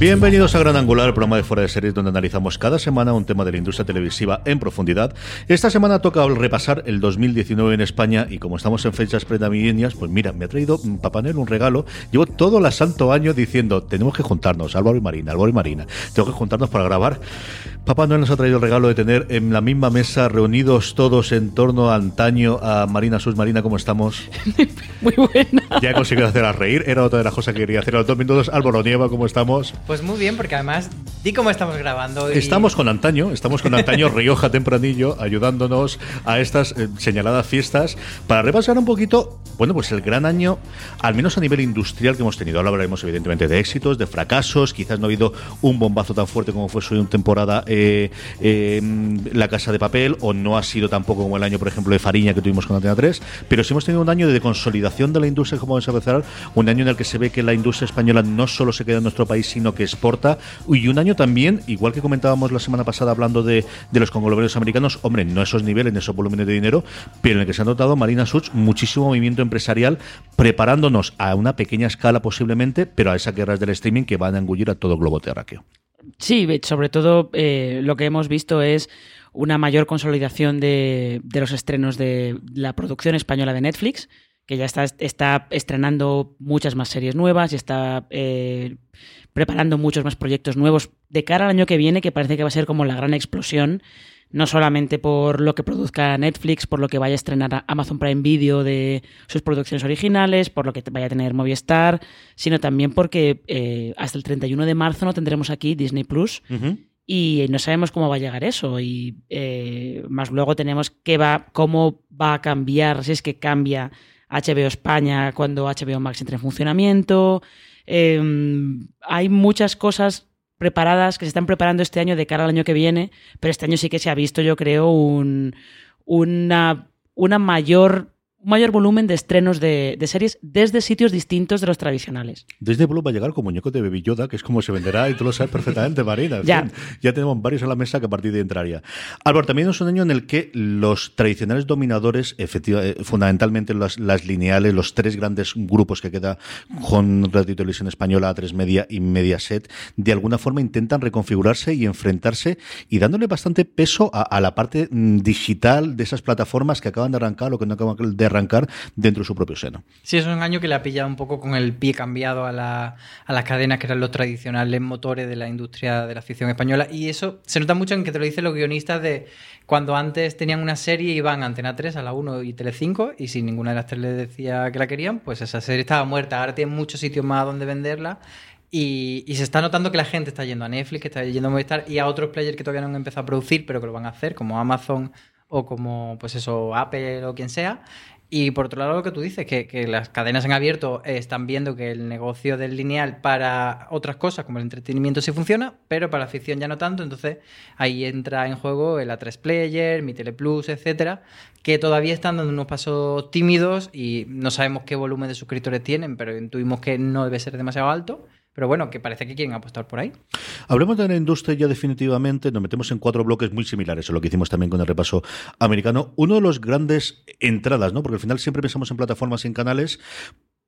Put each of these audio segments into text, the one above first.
Bienvenidos a Gran Angular, el programa de Fuera de Series donde analizamos cada semana un tema de la industria televisiva en profundidad. Esta semana toca repasar el 2019 en España y como estamos en fechas prenavideñas, pues mira, me ha traído Papá Noel un regalo. Llevo todo el santo año diciendo, tenemos que juntarnos, Álvaro y Marina, Álvaro y Marina, tengo que juntarnos para grabar. Papá Noel nos ha traído el regalo de tener en la misma mesa, reunidos todos en torno a antaño, a Marina Sus. Marina, ¿cómo estamos? Muy buena. Ya he conseguido hacer a reír, era otra de las cosas que quería hacer a los dos minutos. Álvaro Nieva, ¿cómo estamos? Pues muy bien, porque además, di cómo estamos grabando. Estamos con antaño, estamos con antaño Rioja Tempranillo, ayudándonos a estas eh, señaladas fiestas para repasar un poquito, bueno, pues el gran año, al menos a nivel industrial que hemos tenido. Ahora hablaremos evidentemente de éxitos, de fracasos, quizás no ha habido un bombazo tan fuerte como fue su temporada eh, eh, La Casa de Papel, o no ha sido tampoco como el año, por ejemplo, de Fariña que tuvimos con Antena 3, pero sí hemos tenido un año de consolidación de la industria, un año en el que se ve que la industria española no solo se queda en nuestro país, sino que exporta. Y un año también, igual que comentábamos la semana pasada hablando de, los conglomerados americanos, hombre, no esos niveles, esos volúmenes de dinero, pero en el que se ha notado Marina Such muchísimo movimiento empresarial, preparándonos a una pequeña escala posiblemente, pero a esas guerras del streaming que van a engullir a todo globo terráqueo. Sí, sobre todo eh, lo que hemos visto es una mayor consolidación de, los estrenos de la producción española de Netflix, que ya está, está estrenando muchas más series nuevas y está eh, preparando muchos más proyectos nuevos de cara al año que viene, que parece que va a ser como la gran explosión, no solamente por lo que produzca Netflix, por lo que vaya a estrenar Amazon Prime Video de sus producciones originales, por lo que vaya a tener Movistar, sino también porque eh, hasta el 31 de marzo no tendremos aquí Disney Plus. Y no sabemos cómo va a llegar eso. Y eh, más luego tenemos qué va, cómo va a cambiar, si es que cambia HBO España cuando HBO Max entre en funcionamiento. Em, hay muchas cosas preparadas que se están preparando este año de cara al año que viene, pero este año sí que se ha visto, yo creo, un, una, una mayor un mayor volumen de estrenos de, series desde sitios distintos de los tradicionales. Desde Blue va a llegar como muñeco de Baby Yoda, que es como se venderá y tú lo sabes perfectamente, Marina. ya. ya tenemos varios a la mesa que a partir de entraría. Álvaro, también es un año en el que los tradicionales dominadores, efectivamente, eh, fundamentalmente las, lineales, los tres grandes grupos que queda con Radio Televisión Española, A3 Media y Mediaset, de alguna forma intentan reconfigurarse y enfrentarse y dándole bastante peso a, a la parte mm, digital de esas plataformas que acaban de arrancar o que no acaban de arrancar dentro de su propio seno. Sí, es un año que le ha pillado un poco con el pie cambiado a, la, a las cadenas que eran los tradicionales motores de la industria de la ficción española. Y eso se nota mucho en que te lo dicen los guionistas de cuando antes tenían una serie iban a Antena 3, a la 1 y Tele5 y si ninguna de las tres les decía que la querían, pues esa serie estaba muerta. Ahora tienen muchos sitios más donde venderla. Y, y, se está notando que la gente está yendo a Netflix, que está yendo a Movistar y a otros players que todavía no han empezado a producir, pero que lo van a hacer, como Amazon o como pues eso Apple o quien sea y por otro lado, lo que tú dices, que, las cadenas en abierto están viendo que el negocio del lineal para otras cosas, como el entretenimiento, sí funciona, pero para la ficción ya no tanto. Entonces ahí entra en juego el A3 Player, mi Teleplus, etcétera, que todavía están dando unos pasos tímidos y no sabemos qué volumen de suscriptores tienen, pero intuimos que no debe ser demasiado alto. Pero bueno, que parece que quieren apostar por ahí. Hablemos de la industria ya definitivamente, nos metemos en cuatro bloques muy similares a lo que hicimos también con el repaso americano. Uno de los grandes entradas, ¿no? Porque al final siempre pensamos en plataformas y en canales,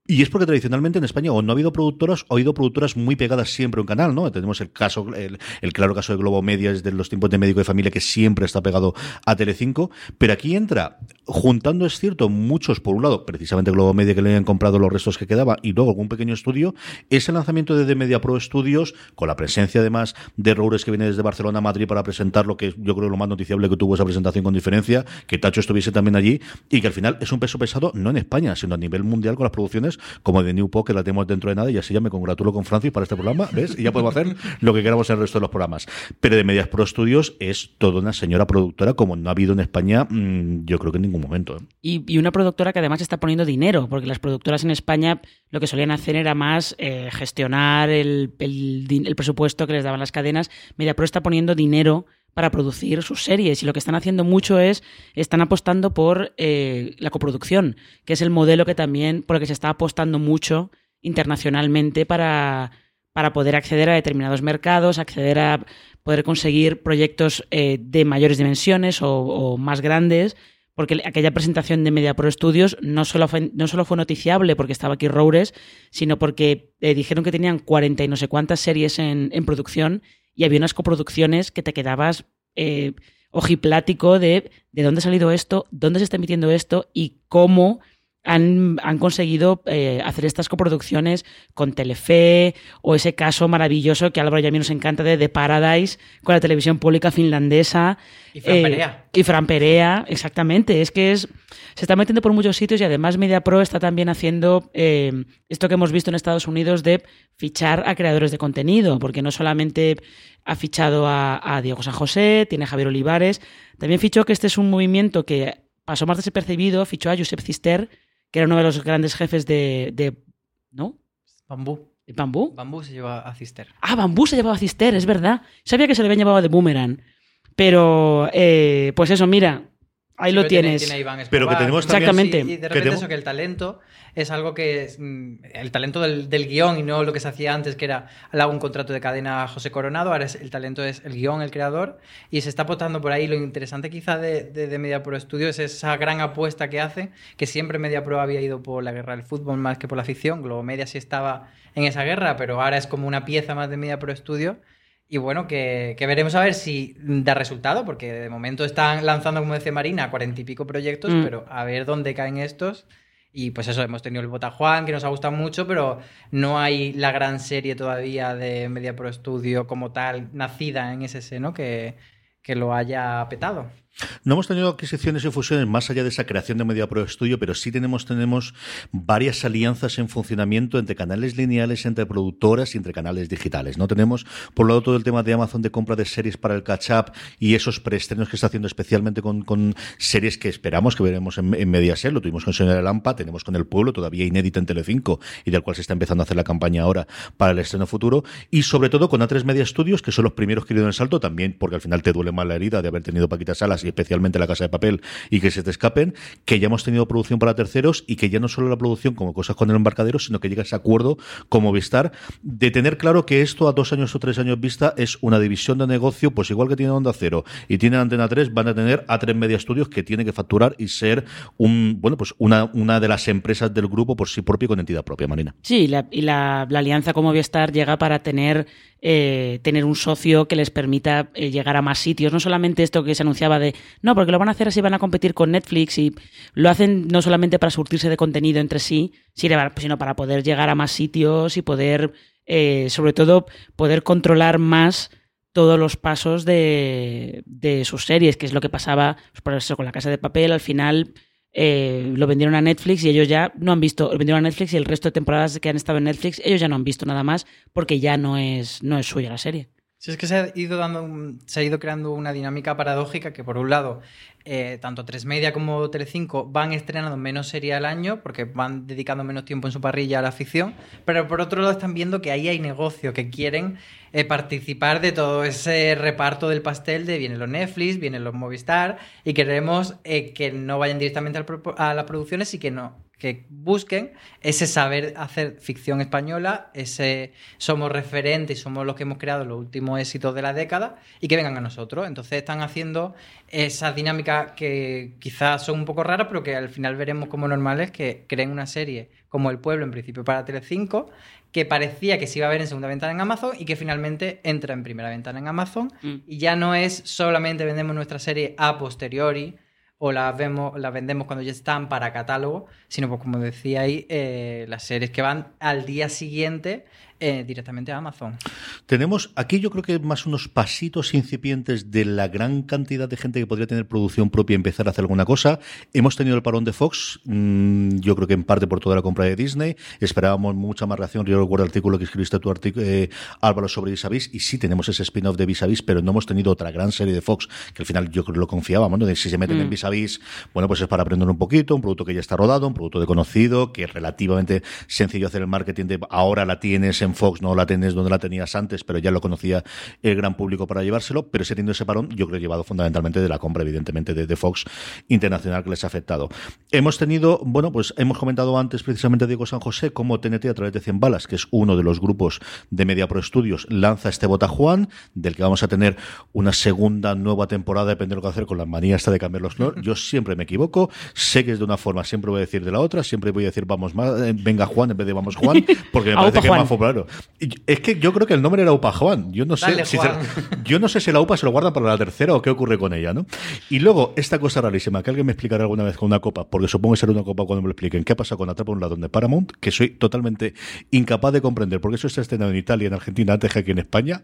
y es porque tradicionalmente en España o no ha habido productoras o ha habido productoras muy pegadas siempre a un canal, ¿no? Tenemos el caso, el, claro caso de Globo Media desde los tiempos de médico de familia que siempre está pegado a Telecinco, pero aquí entra juntando, es cierto, muchos, por un lado, precisamente Globo Media que le habían comprado los restos que quedaba y luego algún pequeño estudio, es el lanzamiento de The Media Pro Studios, con la presencia además de Roures que viene desde Barcelona a Madrid para presentar lo que yo creo lo más noticiable que tuvo esa presentación con diferencia, que Tacho estuviese también allí y que al final es un peso pesado no en España, sino a nivel mundial con las producciones como de New Pop, que la tenemos dentro de nada, y así ya me congratulo con Francis para este programa, ¿ves? Y ya podemos hacer lo que queramos en el resto de los programas. Pero de Medias Pro Studios es toda una señora productora como no ha habido en España, mm, yo creo que en ningún momento. ¿eh? Y, una productora que además está poniendo dinero, porque las productoras en España lo que solían hacer era más eh, gestionar el, el, presupuesto que les daban las cadenas. Media Pro está poniendo dinero para producir sus series y lo que están haciendo mucho es, están apostando por eh, la coproducción, que es el modelo que también, por el que se está apostando mucho internacionalmente para, para poder acceder a determinados mercados, acceder a poder conseguir proyectos eh, de mayores dimensiones o, más grandes, porque aquella presentación de Media Pro Studios no solo fue, no solo fue noticiable porque estaba aquí Roures, sino porque eh, dijeron que tenían 40 y no sé cuántas series en, en producción y había unas coproducciones que te quedabas eh, ojiplático de de dónde ha salido esto, dónde se está emitiendo esto y cómo han, han conseguido eh, hacer estas coproducciones con Telefe o ese caso maravilloso que a Álvaro y a mí nos encanta de The Paradise con la televisión pública finlandesa. Y Fran Eh, Perea. y Fran Perea, exactamente. Es que es se está metiendo por muchos sitios y además MediaPro está también haciendo eh, esto que hemos visto en Estados Unidos de fichar a creadores de contenido, porque no solamente ha fichado a, a Diego San José, tiene a Javier Olivares, también fichó que este es un movimiento que pasó más desapercibido, fichó a Josep Cister, que era uno de los grandes jefes de, de ¿no? Bambú. ¿De Bambú? Bambú se lleva a Cister. Ah, Bambú se llevaba a Cister, es verdad. Sabía que se le habían llevado de Boomerang. Pero, eh, pues eso, mira, ahí lo tiene- tienes. tiene Iván Pero que tenemos tiene- también- sí, y de que repente tenemos- eso, que el talento es algo que es mm, el talento del, del guion y no lo que se hacía antes, que era le hago un contrato de cadena a José Coronado, ahora es, el talento es el guion, el creador, y se está apostando por ahí. Lo interesante quizá de, de, de MediaPro Studio es esa gran apuesta que hace, que siempre MediaPro había ido por la guerra del fútbol más que por la ficción, Globomedia sí estaba en esa guerra, pero ahora es como una pieza más de MediaPro Studio. Y bueno, que, que veremos a ver si da resultado, porque de momento están lanzando, como decía Marina, cuarenta y pico proyectos, Mm. pero a ver dónde caen estos. Y pues eso, hemos tenido el Botajuan, que nos ha gustado mucho, pero no hay la gran serie todavía de Media Pro Studio como tal, nacida en ese seno, que, que lo haya petado. No hemos tenido adquisiciones y fusiones más allá de esa creación de Media Pro Studio, pero sí tenemos, tenemos varias alianzas en funcionamiento entre canales lineales, entre productoras y entre canales digitales. No tenemos, por un lado, todo el tema de Amazon de compra de series para el catch-up y esos preestrenos que está haciendo especialmente con, con series que esperamos que veremos en, en Mediaset. Lo tuvimos con Señora Lampa, tenemos con El Pueblo, todavía inédita en Telecinco y del cual se está empezando a hacer la campaña ahora para el estreno futuro. Y sobre todo con A3 Media Studios, que son los primeros que dieron el salto, también porque al final te duele más la herida de haber tenido Paquita Salas y especialmente La Casa de Papel y que se te escapen, que ya hemos tenido producción para terceros y que ya no solo la producción como cosas con el embarcadero, sino que llega ese acuerdo como Vistar de tener claro que esto a dos años o tres años vista es una división de negocio, pues igual que tiene Onda Cero y tiene Antena 3, van a tener A3 Media Studios que tiene que facturar y ser un, bueno, pues una, una de las empresas del grupo por sí propio y con entidad propia, Marina. Sí, y la, la alianza con Movistar llega para tener, eh, tener un socio que les permita eh, llegar a más sitios. No solamente esto que se anunciaba de, no, porque lo van a hacer así, van a competir con Netflix y lo hacen no solamente para surtirse de contenido entre sí, sino para, poder llegar a más sitios y poder, eh, sobre todo, poder controlar más todos los pasos de, de sus series, que es lo que pasaba pues, por eso con la casa de papel. Al final eh, lo vendieron a Netflix y ellos ya no han visto, lo vendieron a Netflix y el resto de temporadas que han estado en Netflix, ellos ya no han visto nada más porque ya no es, no es suya la serie. Si es que se ha ido dando se ha ido creando una dinámica paradójica que por un lado eh, tanto Tres Media como Telecinco van estrenando menos serie al año porque van dedicando menos tiempo en su parrilla a la ficción, pero por otro lado están viendo que ahí hay negocio, que quieren eh, participar de todo ese reparto del pastel de vienen los Netflix, vienen los Movistar y queremos eh, que no vayan directamente a las producciones y que no que busquen ese saber hacer ficción española, ese somos referentes y somos los que hemos creado los últimos éxitos de la década y que vengan a nosotros. Entonces están haciendo esas dinámicas que quizás son un poco raras, pero que al final veremos como normales que creen una serie como El Pueblo, en principio para Telecinco, que parecía que se iba a ver en segunda ventana en Amazon y que finalmente entra en primera ventana en Amazon. Mm. Y ya no es solamente vendemos nuestra serie a posteriori o las vemos, las vendemos cuando ya están para catálogo, sino pues como decía ahí, eh, las series que van al día siguiente eh, directamente a Amazon. Tenemos aquí yo creo que más unos pasitos incipientes de la gran cantidad de gente que podría tener producción propia y empezar a hacer alguna cosa. Hemos tenido el parón de Fox, mm, yo creo que en parte por toda la compra de Disney. Esperábamos mucha más reacción. Yo recuerdo el artículo que escribiste tú, eh, Álvaro, sobre Vis a Vis, y sí tenemos ese spin-off de Vis a Vis, pero no hemos tenido otra gran serie de Fox, que al final yo creo que lo confiábamos, ¿no? De si se meten en. Vis a Vis, bueno, pues es para aprender un poquito, un producto que ya está rodado, un producto de conocido, que es relativamente sencillo hacer el marketing de ahora la tienes en en Fox no la tenés donde la tenías antes, pero ya lo conocía el gran público para llevárselo, pero se teniendo ese parón, yo creo que llevado fundamentalmente de la compra, evidentemente, de, de, Fox Internacional que les ha afectado. Hemos tenido, bueno, pues hemos comentado antes precisamente Diego San José cómo TNT a través de 100 balas, que es uno de los grupos de Media Pro Studios, lanza este Bota Juan, del que vamos a tener una segunda nueva temporada, depende de lo que hacer con la manía esta de cambiar los colores. Yo siempre me equivoco, sé que es de una forma, siempre voy a decir de la otra, siempre voy a decir vamos más, eh, venga Juan en vez de vamos Juan, porque me parece que es más popular. Es que yo creo que el nombre era Upa Juan. Yo no sé, si yo no sé si la UPA se lo guarda para la tercera o qué ocurre con ella, ¿no? Y luego, esta cosa rarísima, que alguien me explicará alguna vez con una copa, porque supongo que será una copa cuando me lo expliquen, ¿qué pasa con Atrapa un ladrón de Paramount? Que soy totalmente incapaz de comprender, porque eso está estrenado en Italia, en Argentina, antes que aquí en España.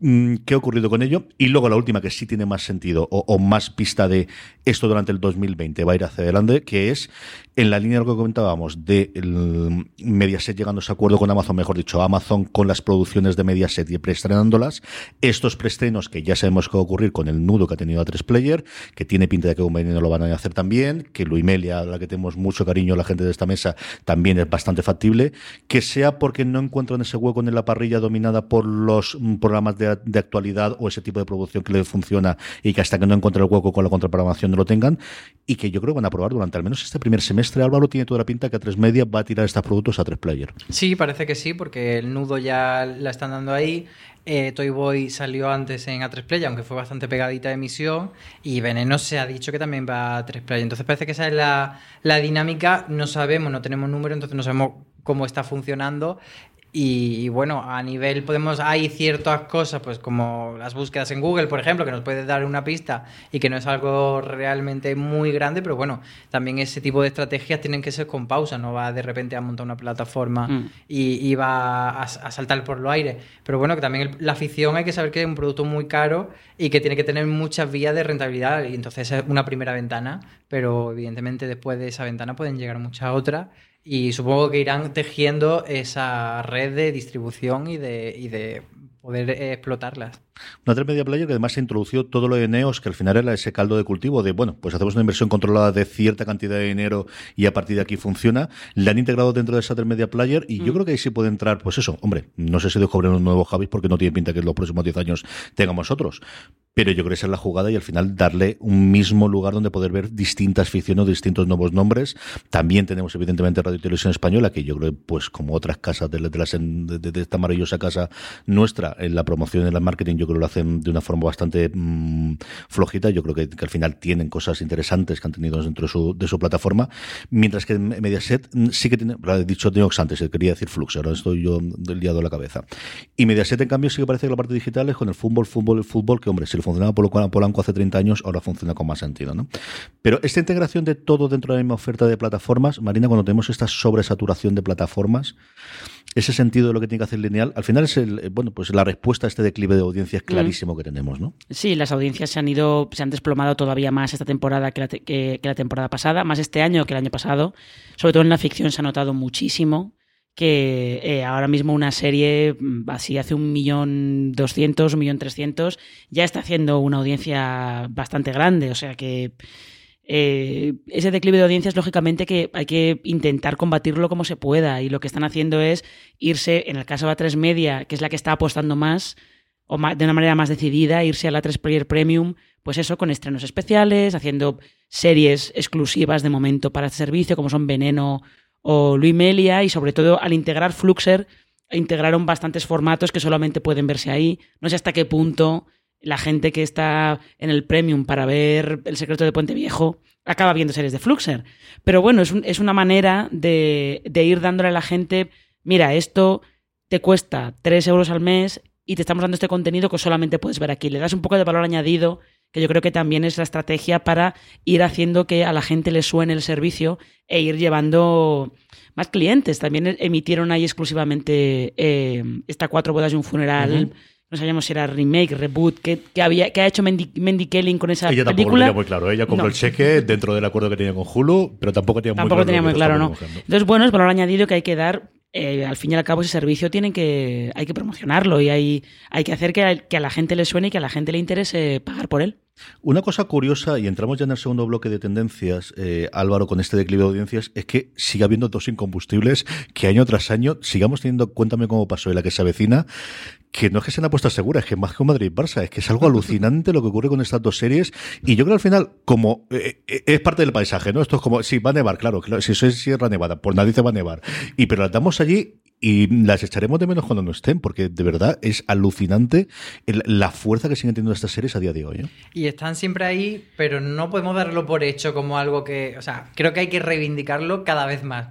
Mm, ¿Qué ha ocurrido con ello? Y luego la última, que sí tiene más sentido o, o más pista de esto durante el 2020, va a ir hacia adelante, que es en la línea de lo que comentábamos de el Mediaset llegando a ese acuerdo con Amazon, mejor dicho, Amazon con las producciones de Mediaset y preestrenándolas, estos preestrenos que ya sabemos que va a ocurrir con el nudo que ha tenido a tres player, que tiene pinta de que un veneno lo van a hacer también, que Luimelia, a la que tenemos mucho cariño la gente de esta mesa, también es bastante factible, que sea porque no encuentran ese hueco en la parrilla dominada por los programas de, actualidad o ese tipo de producción que le funciona y que hasta que no encuentren el hueco con la contraprogramación no lo tengan, y que yo creo que van a probar durante al menos este primer semestre Álvaro tiene toda la pinta que a tres media va a tirar estos productos a tres player. Sí, parece que sí, porque el nudo ya la están dando ahí. Eh, Toy Boy salió antes en A3 Play, aunque fue bastante pegadita de emisión. Y Veneno se ha dicho que también va a A3 Play. Entonces parece que esa es la, la dinámica. No sabemos, no tenemos número, entonces no sabemos cómo está funcionando. Y, y, bueno, a nivel podemos, hay ciertas cosas, pues como las búsquedas en Google, por ejemplo, que nos puede dar una pista y que no es algo realmente muy grande, pero bueno, también ese tipo de estrategias tienen que ser con pausa, no va de repente a montar una plataforma mm. y, y, va a, a, saltar por los aires. Pero bueno, que también el, la afición hay que saber que es un producto muy caro y que tiene que tener muchas vías de rentabilidad y entonces es una primera ventana, pero evidentemente después de esa ventana pueden llegar muchas otras y supongo que irán tejiendo esa red de distribución y de, y de poder explotarlas. Una 3 media player que además se introdució todo lo de Neos, que al final era ese caldo de cultivo de, bueno, pues hacemos una inversión controlada de cierta cantidad de dinero y a partir de aquí funciona. Le han integrado dentro de esa 3 media player y mm. yo creo que ahí sí puede entrar, pues eso, hombre, no sé si descubren un nuevo Javis porque no tiene pinta que en los próximos 10 años tengamos otros. Pero yo creo que esa es la jugada y al final darle un mismo lugar donde poder ver distintas ficciones, distintos nuevos nombres. También tenemos, evidentemente, Radio y Televisión Española, que yo creo, pues como otras casas de, de, de, de esta maravillosa casa nuestra, en la promoción y en el marketing, yo que lo hacen de una forma bastante mmm, flojita. Yo creo que, al final tienen cosas interesantes que han tenido dentro de su, plataforma. Mientras que Mediaset sí que tiene, lo he dicho Neox antes, quería decir Flux, ahora estoy yo liado de la cabeza. Y Mediaset, en cambio, sí que parece que la parte digital es con el fútbol, fútbol, el fútbol, que hombre, si lo funcionaba Polanco hace 30 años, ahora funciona con más sentido, ¿no? Pero esta integración de todo dentro de la misma oferta de plataformas, Marina, cuando tenemos esta sobresaturación de plataformas, ese sentido de lo que tiene que hacer lineal, al final es el, bueno, pues la respuesta a este declive de audiencias clarísimo mm. que tenemos, ¿no? Sí, las audiencias se han ido, se han desplomado todavía más esta temporada que la, que, que la temporada pasada, más este año que el año pasado. Sobre todo en la ficción se ha notado muchísimo que eh, ahora mismo una serie así hace un millón doscientos, un millón trescientos, ya está haciendo una audiencia bastante grande. O sea que eh, ese declive de audiencias, lógicamente, que hay que intentar combatirlo como se pueda. Y lo que están haciendo es irse, en el caso de A3 Media, que es la que está apostando más, o de una manera más decidida, irse a la 3 Player Premium, pues eso, con estrenos especiales, haciendo series exclusivas de momento para este servicio, como son Veneno o Luis Melia y sobre todo al integrar Fluxer integraron bastantes formatos que solamente pueden verse ahí. No sé hasta qué punto la gente que está en el premium para ver El secreto de Puente Viejo acaba viendo series de Fluxer. Pero bueno, es, un, es una manera de, de, ir dándole a la gente, mira, esto te cuesta 3 euros al mes y te estamos dando este contenido que solamente puedes ver aquí. Le das un poco de valor añadido que yo creo que también es la estrategia para ir haciendo que a la gente le suene el servicio e ir llevando más clientes. También emitieron ahí exclusivamente eh, esta Cuatro Bodas y un Funeral. No sabíamos si era remake, reboot, ¿qué, qué había, qué ha hecho Mendy, Mendy Kelly con esa ella película. Ella tampoco lo tenía muy claro. Ella compró no. el cheque dentro del acuerdo que tenía con Hulu, pero tampoco tenía tampoco muy claro. Tenía muy claro no. Entonces, bueno, es valor añadido que hay que dar eh, al fin y al cabo ese servicio tienen que, hay que promocionarlo y hay, hay que hacer que a, que a la gente le suene y que a la gente le interese pagar por él. Una cosa curiosa, y entramos ya en el segundo bloque de tendencias, eh, Álvaro, con este declive de audiencias, es que sigue habiendo dos incombustibles que año tras año sigamos teniendo, cuéntame cómo pasó y la que se avecina, que no es que sean apuestas seguras, es que más que un Madrid-Barça, es que es algo alucinante lo que ocurre con estas dos series. Y yo creo al final, como eh, eh, es parte del paisaje, ¿no? Esto es como, sí, va a nevar, claro, claro si eso es Sierra Nevada, por nadie se va a nevar. Y pero las damos allí y las echaremos de menos cuando no estén, porque de verdad es alucinante la fuerza que siguen teniendo estas series a día de hoy. ¿eh? Y están siempre ahí, pero no podemos darlo por hecho como algo que. O sea, creo que hay que reivindicarlo cada vez más.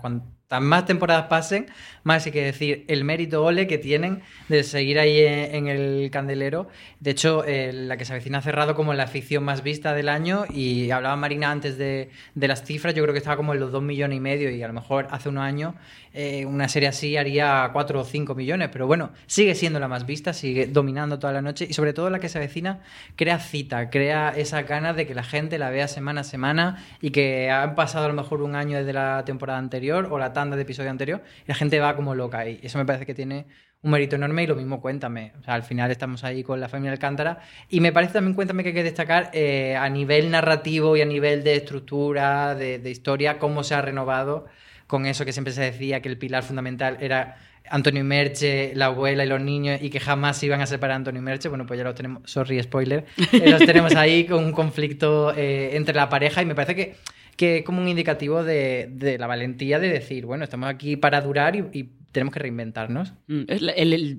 Cuantas más temporadas pasen, más hay que decir el mérito ole que tienen de seguir ahí en, en el candelero. De hecho, eh, la que se avecina ha cerrado como la ficción más vista del año. Y hablaba Marina antes de, de las cifras, yo creo que estaba como en los 2 millones y medio. Y a lo mejor hace unos años eh, una serie así haría 4 o 5 millones. Pero bueno, sigue siendo la más vista, sigue dominando toda la noche. Y sobre todo la que se avecina crea cita, crea esa ganas de que la gente la vea semana a semana y que han pasado a lo mejor un año desde la temporada anterior o la tanda de episodio anterior y la gente va como loca y eso me parece que tiene un mérito enorme y lo mismo Cuéntame. Al final estamos ahí con la familia Alcántara y me parece también Cuéntame que hay que destacar eh, a nivel narrativo y a nivel de estructura, de, de historia, cómo se ha renovado con eso que siempre se decía que el pilar fundamental era Antonio y Merche, la abuela y los niños y que jamás se iban a separar Antonio y Merche, bueno, pues ya los tenemos, sorry, spoiler, eh, los tenemos ahí con un conflicto eh, entre la pareja y me parece que, que es como un indicativo de, de la valentía de decir, bueno, estamos aquí para durar y, tenemos que reinventarnos. Mm, la,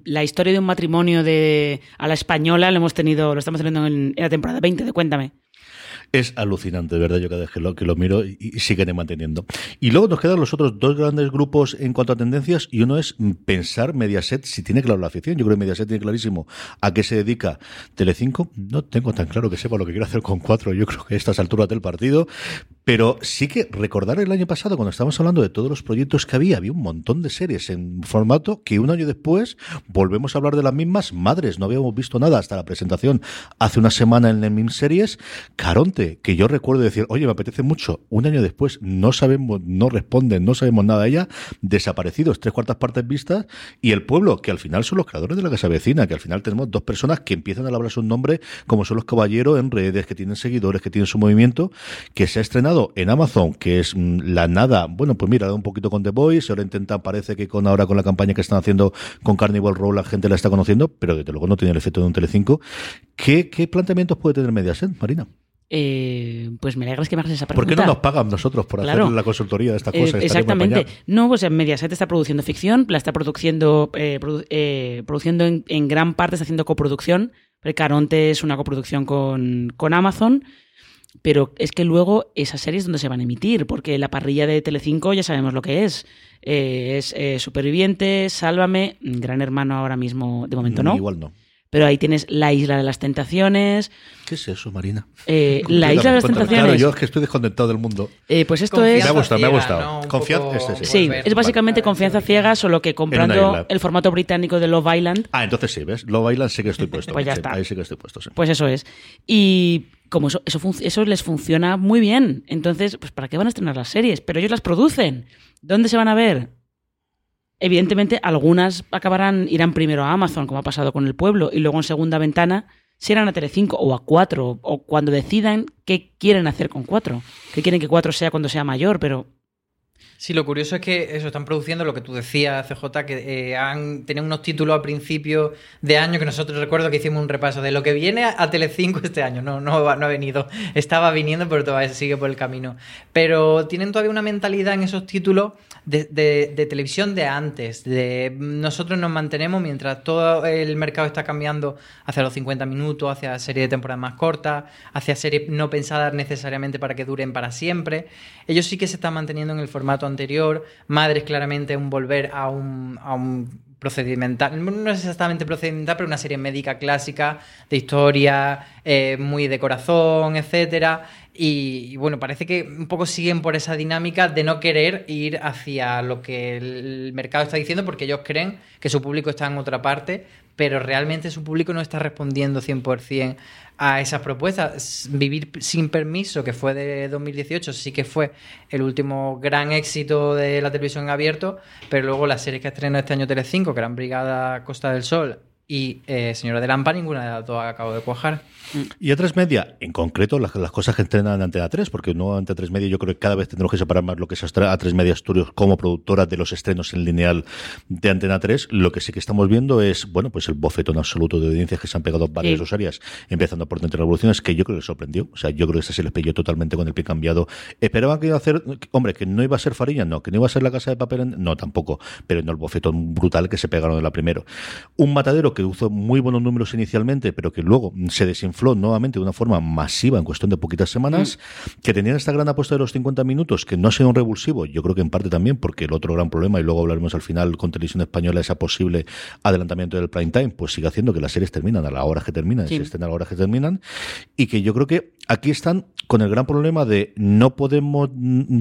la historia de un matrimonio de a la española lo hemos tenido, lo estamos teniendo en, en la temporada 20 de Cuéntame. Es alucinante, verdad, yo cada vez que lo, que lo miro y, y siguen manteniendo. Y luego nos quedan los otros dos grandes grupos en cuanto a tendencias, y uno es pensar Mediaset si tiene claro la afición. Yo creo que Mediaset tiene clarísimo a qué se dedica Telecinco. No tengo tan claro que sepa lo que quiere hacer con cuatro, yo creo que a estas alturas del partido. Pero sí que recordar el año pasado, cuando estábamos hablando de todos los proyectos que había, había un montón de series en formato que un año después volvemos a hablar de las mismas madres. No habíamos visto nada hasta la presentación hace una semana en el MIM Series. Caronte, que yo recuerdo decir, oye, me apetece mucho. Un año después no sabemos, no responden, no sabemos nada de ella. Desaparecidos, tres cuartas partes vistas. Y el pueblo, que al final son los creadores de la casa vecina, que al final tenemos dos personas que empiezan a hablar su nombre, como son los caballeros en redes, que tienen seguidores, que tienen su movimiento, que se ha estrenado en Amazon, que es mm, la nada. Bueno, pues mira, un poquito con The Voice, ahora intentan, parece que con ahora con la campaña que están haciendo con Carnival Row la gente la está conociendo, pero desde luego no tiene el efecto de un Telecinco. ¿Qué, qué planteamientos puede tener Mediaset, Marina? Eh, pues me alegras que me hagas esa ¿Por pregunta. qué no nos pagan nosotros por Claro. hacer la consultoría de esta Eh, cosa? Estaríamos exactamente. No, pues en Mediaset está produciendo ficción, la está produciendo, eh, produ- eh, produciendo en, en gran parte, está haciendo coproducción. porque Caronte es una coproducción con, con Amazon. Pero es que luego esas series donde se van a emitir, porque la parrilla de Telecinco ya sabemos lo que es. Eh, es eh, Superviviente, Sálvame, Gran Hermano ahora mismo, de momento no. Igual no. Pero ahí tienes La Isla de las Tentaciones. ¿Qué es eso, Marina? eh, la Isla de las. Tentaciones. Claro, yo es que estoy desconectado del mundo. eh, pues esto Confianza es. Me ha gustado, me ha gustado. Confianza- poco este, sí. Volver es básicamente confianza ciega, solo que comprando el formato británico de Love Island, Ah, entonces sí, ¿ves? Love Island sí que estoy puesto. Pues ya Sí, está. Ahí sí que estoy puesto, sí. pues eso es. Y como eso, eso, func- eso les funciona muy bien, entonces, pues ¿para qué van a estrenar las series? Pero ellos las producen. ¿Dónde se van a ver? Evidentemente, algunas acabarán, irán primero a Amazon, como ha pasado con El Pueblo, y luego en segunda ventana se irán a Telecinco o a 4, o cuando decidan qué quieren hacer con 4. Que quieren que 4 sea cuando sea mayor, pero Sí, lo curioso es que eso están produciendo lo que tú decías, CJ, que eh, han tenían unos títulos a principio de año que nosotros recuerdo que hicimos un repaso de lo que viene a, Telecinco este año. No, no, ha venido. Estaba viniendo, pero todavía sigue por el camino. Pero tienen todavía una mentalidad en esos títulos de, de- televisión de antes. De nosotros nos mantenemos mientras todo el mercado está cambiando hacia los 50 minutos, hacia series de temporada más cortas, hacia series no pensadas necesariamente para que duren para siempre. Ellos sí que se están manteniendo en el formato anterior. Madres claramente un volver a un, a un procedimental, no es exactamente procedimental, pero una serie médica clásica de historia, eh, muy de corazón, etcétera. Y, bueno, parece que un poco siguen por esa dinámica de no querer ir hacia lo que el mercado está diciendo porque ellos creen que su público está en otra parte, pero realmente su público no está respondiendo 100% a esas propuestas. Vivir sin permiso, que fue de 2018, sí que fue el último gran éxito de la televisión en abierto, pero luego las series que estrenó este año Telecinco, que eran Brigada Costa del Sol y eh, Señora de Lampa, ninguna de las dos acabó de cuajar. Y a tres media, en concreto, las, cosas que entrenan en Antena 3, porque no ante tres media, yo creo que cada vez tendremos que separar más lo que es a tres media estudios como productora de los estrenos en lineal de Antena 3. Lo que sí que estamos viendo es, bueno, pues el bofetón absoluto de audiencias que se han pegado varias sí. áreas, empezando por Entre Revoluciones, que yo creo que les sorprendió. O sea, yo creo que este se les pilló totalmente con el pie cambiado. Esperaban que iba a hacer, hombre, que no iba a ser Farilla, no, que no iba a ser la casa de papel, no, tampoco, pero no el bofetón brutal que se pegaron en la primera. Un matadero que hizo muy buenos números inicialmente, pero que luego se desinfló nuevamente de una forma masiva en cuestión de poquitas semanas, mm. que tenían esta gran apuesta de los 50 minutos, que no ha sido un revulsivo, yo creo que en parte también porque el otro gran problema, y luego hablaremos al final con Televisión Española, esa posible adelantamiento del prime time, pues sigue haciendo que las series terminan a la hora que terminan, sí. se estén a la hora que terminan, y que yo creo que aquí están con el gran problema de no podemos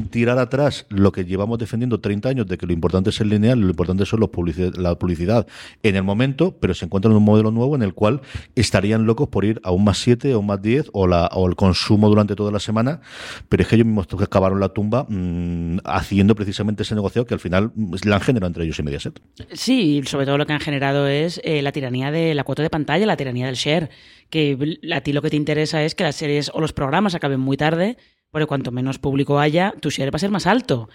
tirar atrás lo que llevamos defendiendo 30 años, de que lo importante es el lineal, lo importante es solo publicidad, la publicidad en el momento, pero se encuentran en un modelo nuevo en el cual estarían locos por ir a un más 7 o un más 10 o, la, o el consumo durante toda la semana, pero es que ellos mismos acabaron la tumba mmm, haciendo precisamente ese negocio que al final la han generado entre ellos y Mediaset. Sí, sobre todo lo que han generado es eh, la tiranía de la cuota de pantalla, la tiranía del share, que a ti lo que te interesa es que las series o los programas acaben muy tarde, porque cuanto menos público haya, tu share va a ser más alto.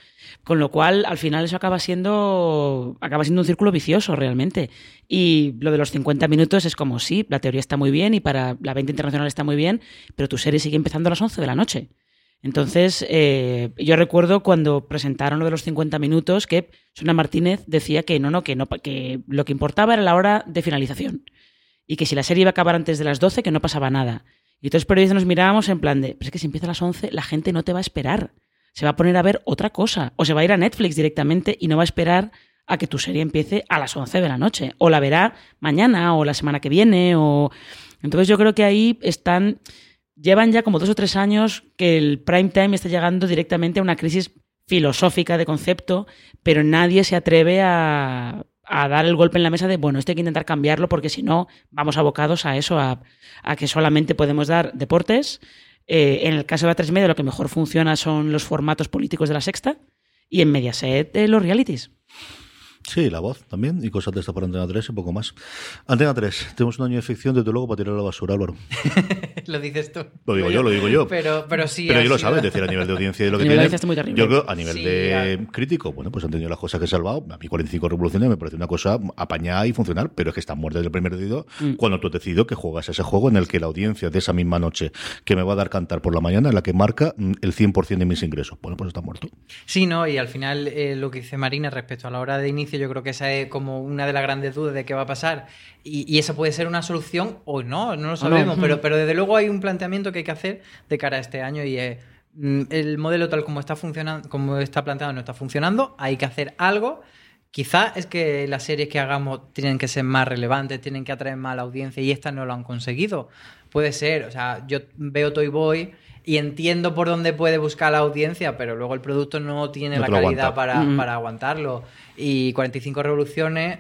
Con lo cual, al final, eso acaba siendo, acaba siendo un círculo vicioso realmente. Y lo de los 50 minutos es como, sí, la teoría está muy bien y para la venta internacional está muy bien, pero tu serie sigue empezando a las 11 de la noche. Entonces, eh, yo recuerdo cuando presentaron lo de los 50 minutos que Sona Martínez decía que no, no, que no, que lo que importaba era la hora de finalización. Y que si la serie iba a acabar antes de las 12, que no pasaba nada. Y todos los periodistas nos mirábamos en plan de, pero es que si empieza a las 11, la gente no te va a esperar. Se va a poner a ver otra cosa. O se va a ir a Netflix directamente y no va a esperar a que tu serie empiece a las 11 de la noche. O la verá mañana o la semana que viene. O... Entonces yo creo que ahí están... Llevan ya como dos o tres años que el prime time está llegando directamente a una crisis filosófica de concepto, pero nadie se atreve a, a dar el golpe en la mesa de, bueno, esto hay que intentar cambiarlo porque si no, vamos abocados a eso, a, que solamente podemos dar deportes. Eh, en el caso de la 3 Media lo que mejor funciona son los formatos políticos de la sexta y en Mediaset eh, los realities. Sí, la voz también, y cosas de esta para Antena 3 y poco más. Antena 3, tenemos un año de ficción, desde luego, para tirar a la basura, Álvaro. lo dices tú. Lo digo yo, lo digo yo. Pero, pero sí. Pero yo lo sabes, decir, a nivel de audiencia y lo que tiene. Muy terrible. Yo creo, a nivel Sí, de ya. crítico, bueno, pues han tenido las cosas que he salvado. A mí 45 revoluciones me parece una cosa apañada y funcional, pero es que están muertas desde el primer dedo Mm. cuando tú has decidido que juegas ese juego en el que la audiencia de esa misma noche que me va a dar cantar por la mañana, en la que marca mm, el 100% de mis ingresos. Bueno, pues está muerto. Sí, no, y al final eh, lo que dice Marina respecto a la hora de inicio, yo creo que esa es como una de las grandes dudas de qué va a pasar. Y, y esa puede ser una solución o no, no lo sabemos, pero, pero desde luego hay un planteamiento que hay que hacer de cara a este año y es mm, el modelo tal como está funcionando, como está planteado no está funcionando, hay que hacer algo. Quizás es que las series que hagamos tienen que ser más relevantes, tienen que atraer más a la audiencia y estas no lo han conseguido. Puede ser, o sea, yo veo Toy Boy y entiendo por dónde puede buscar la audiencia, pero luego el producto no tiene No la calidad para, Mm. para aguantarlo. Y 45 revoluciones,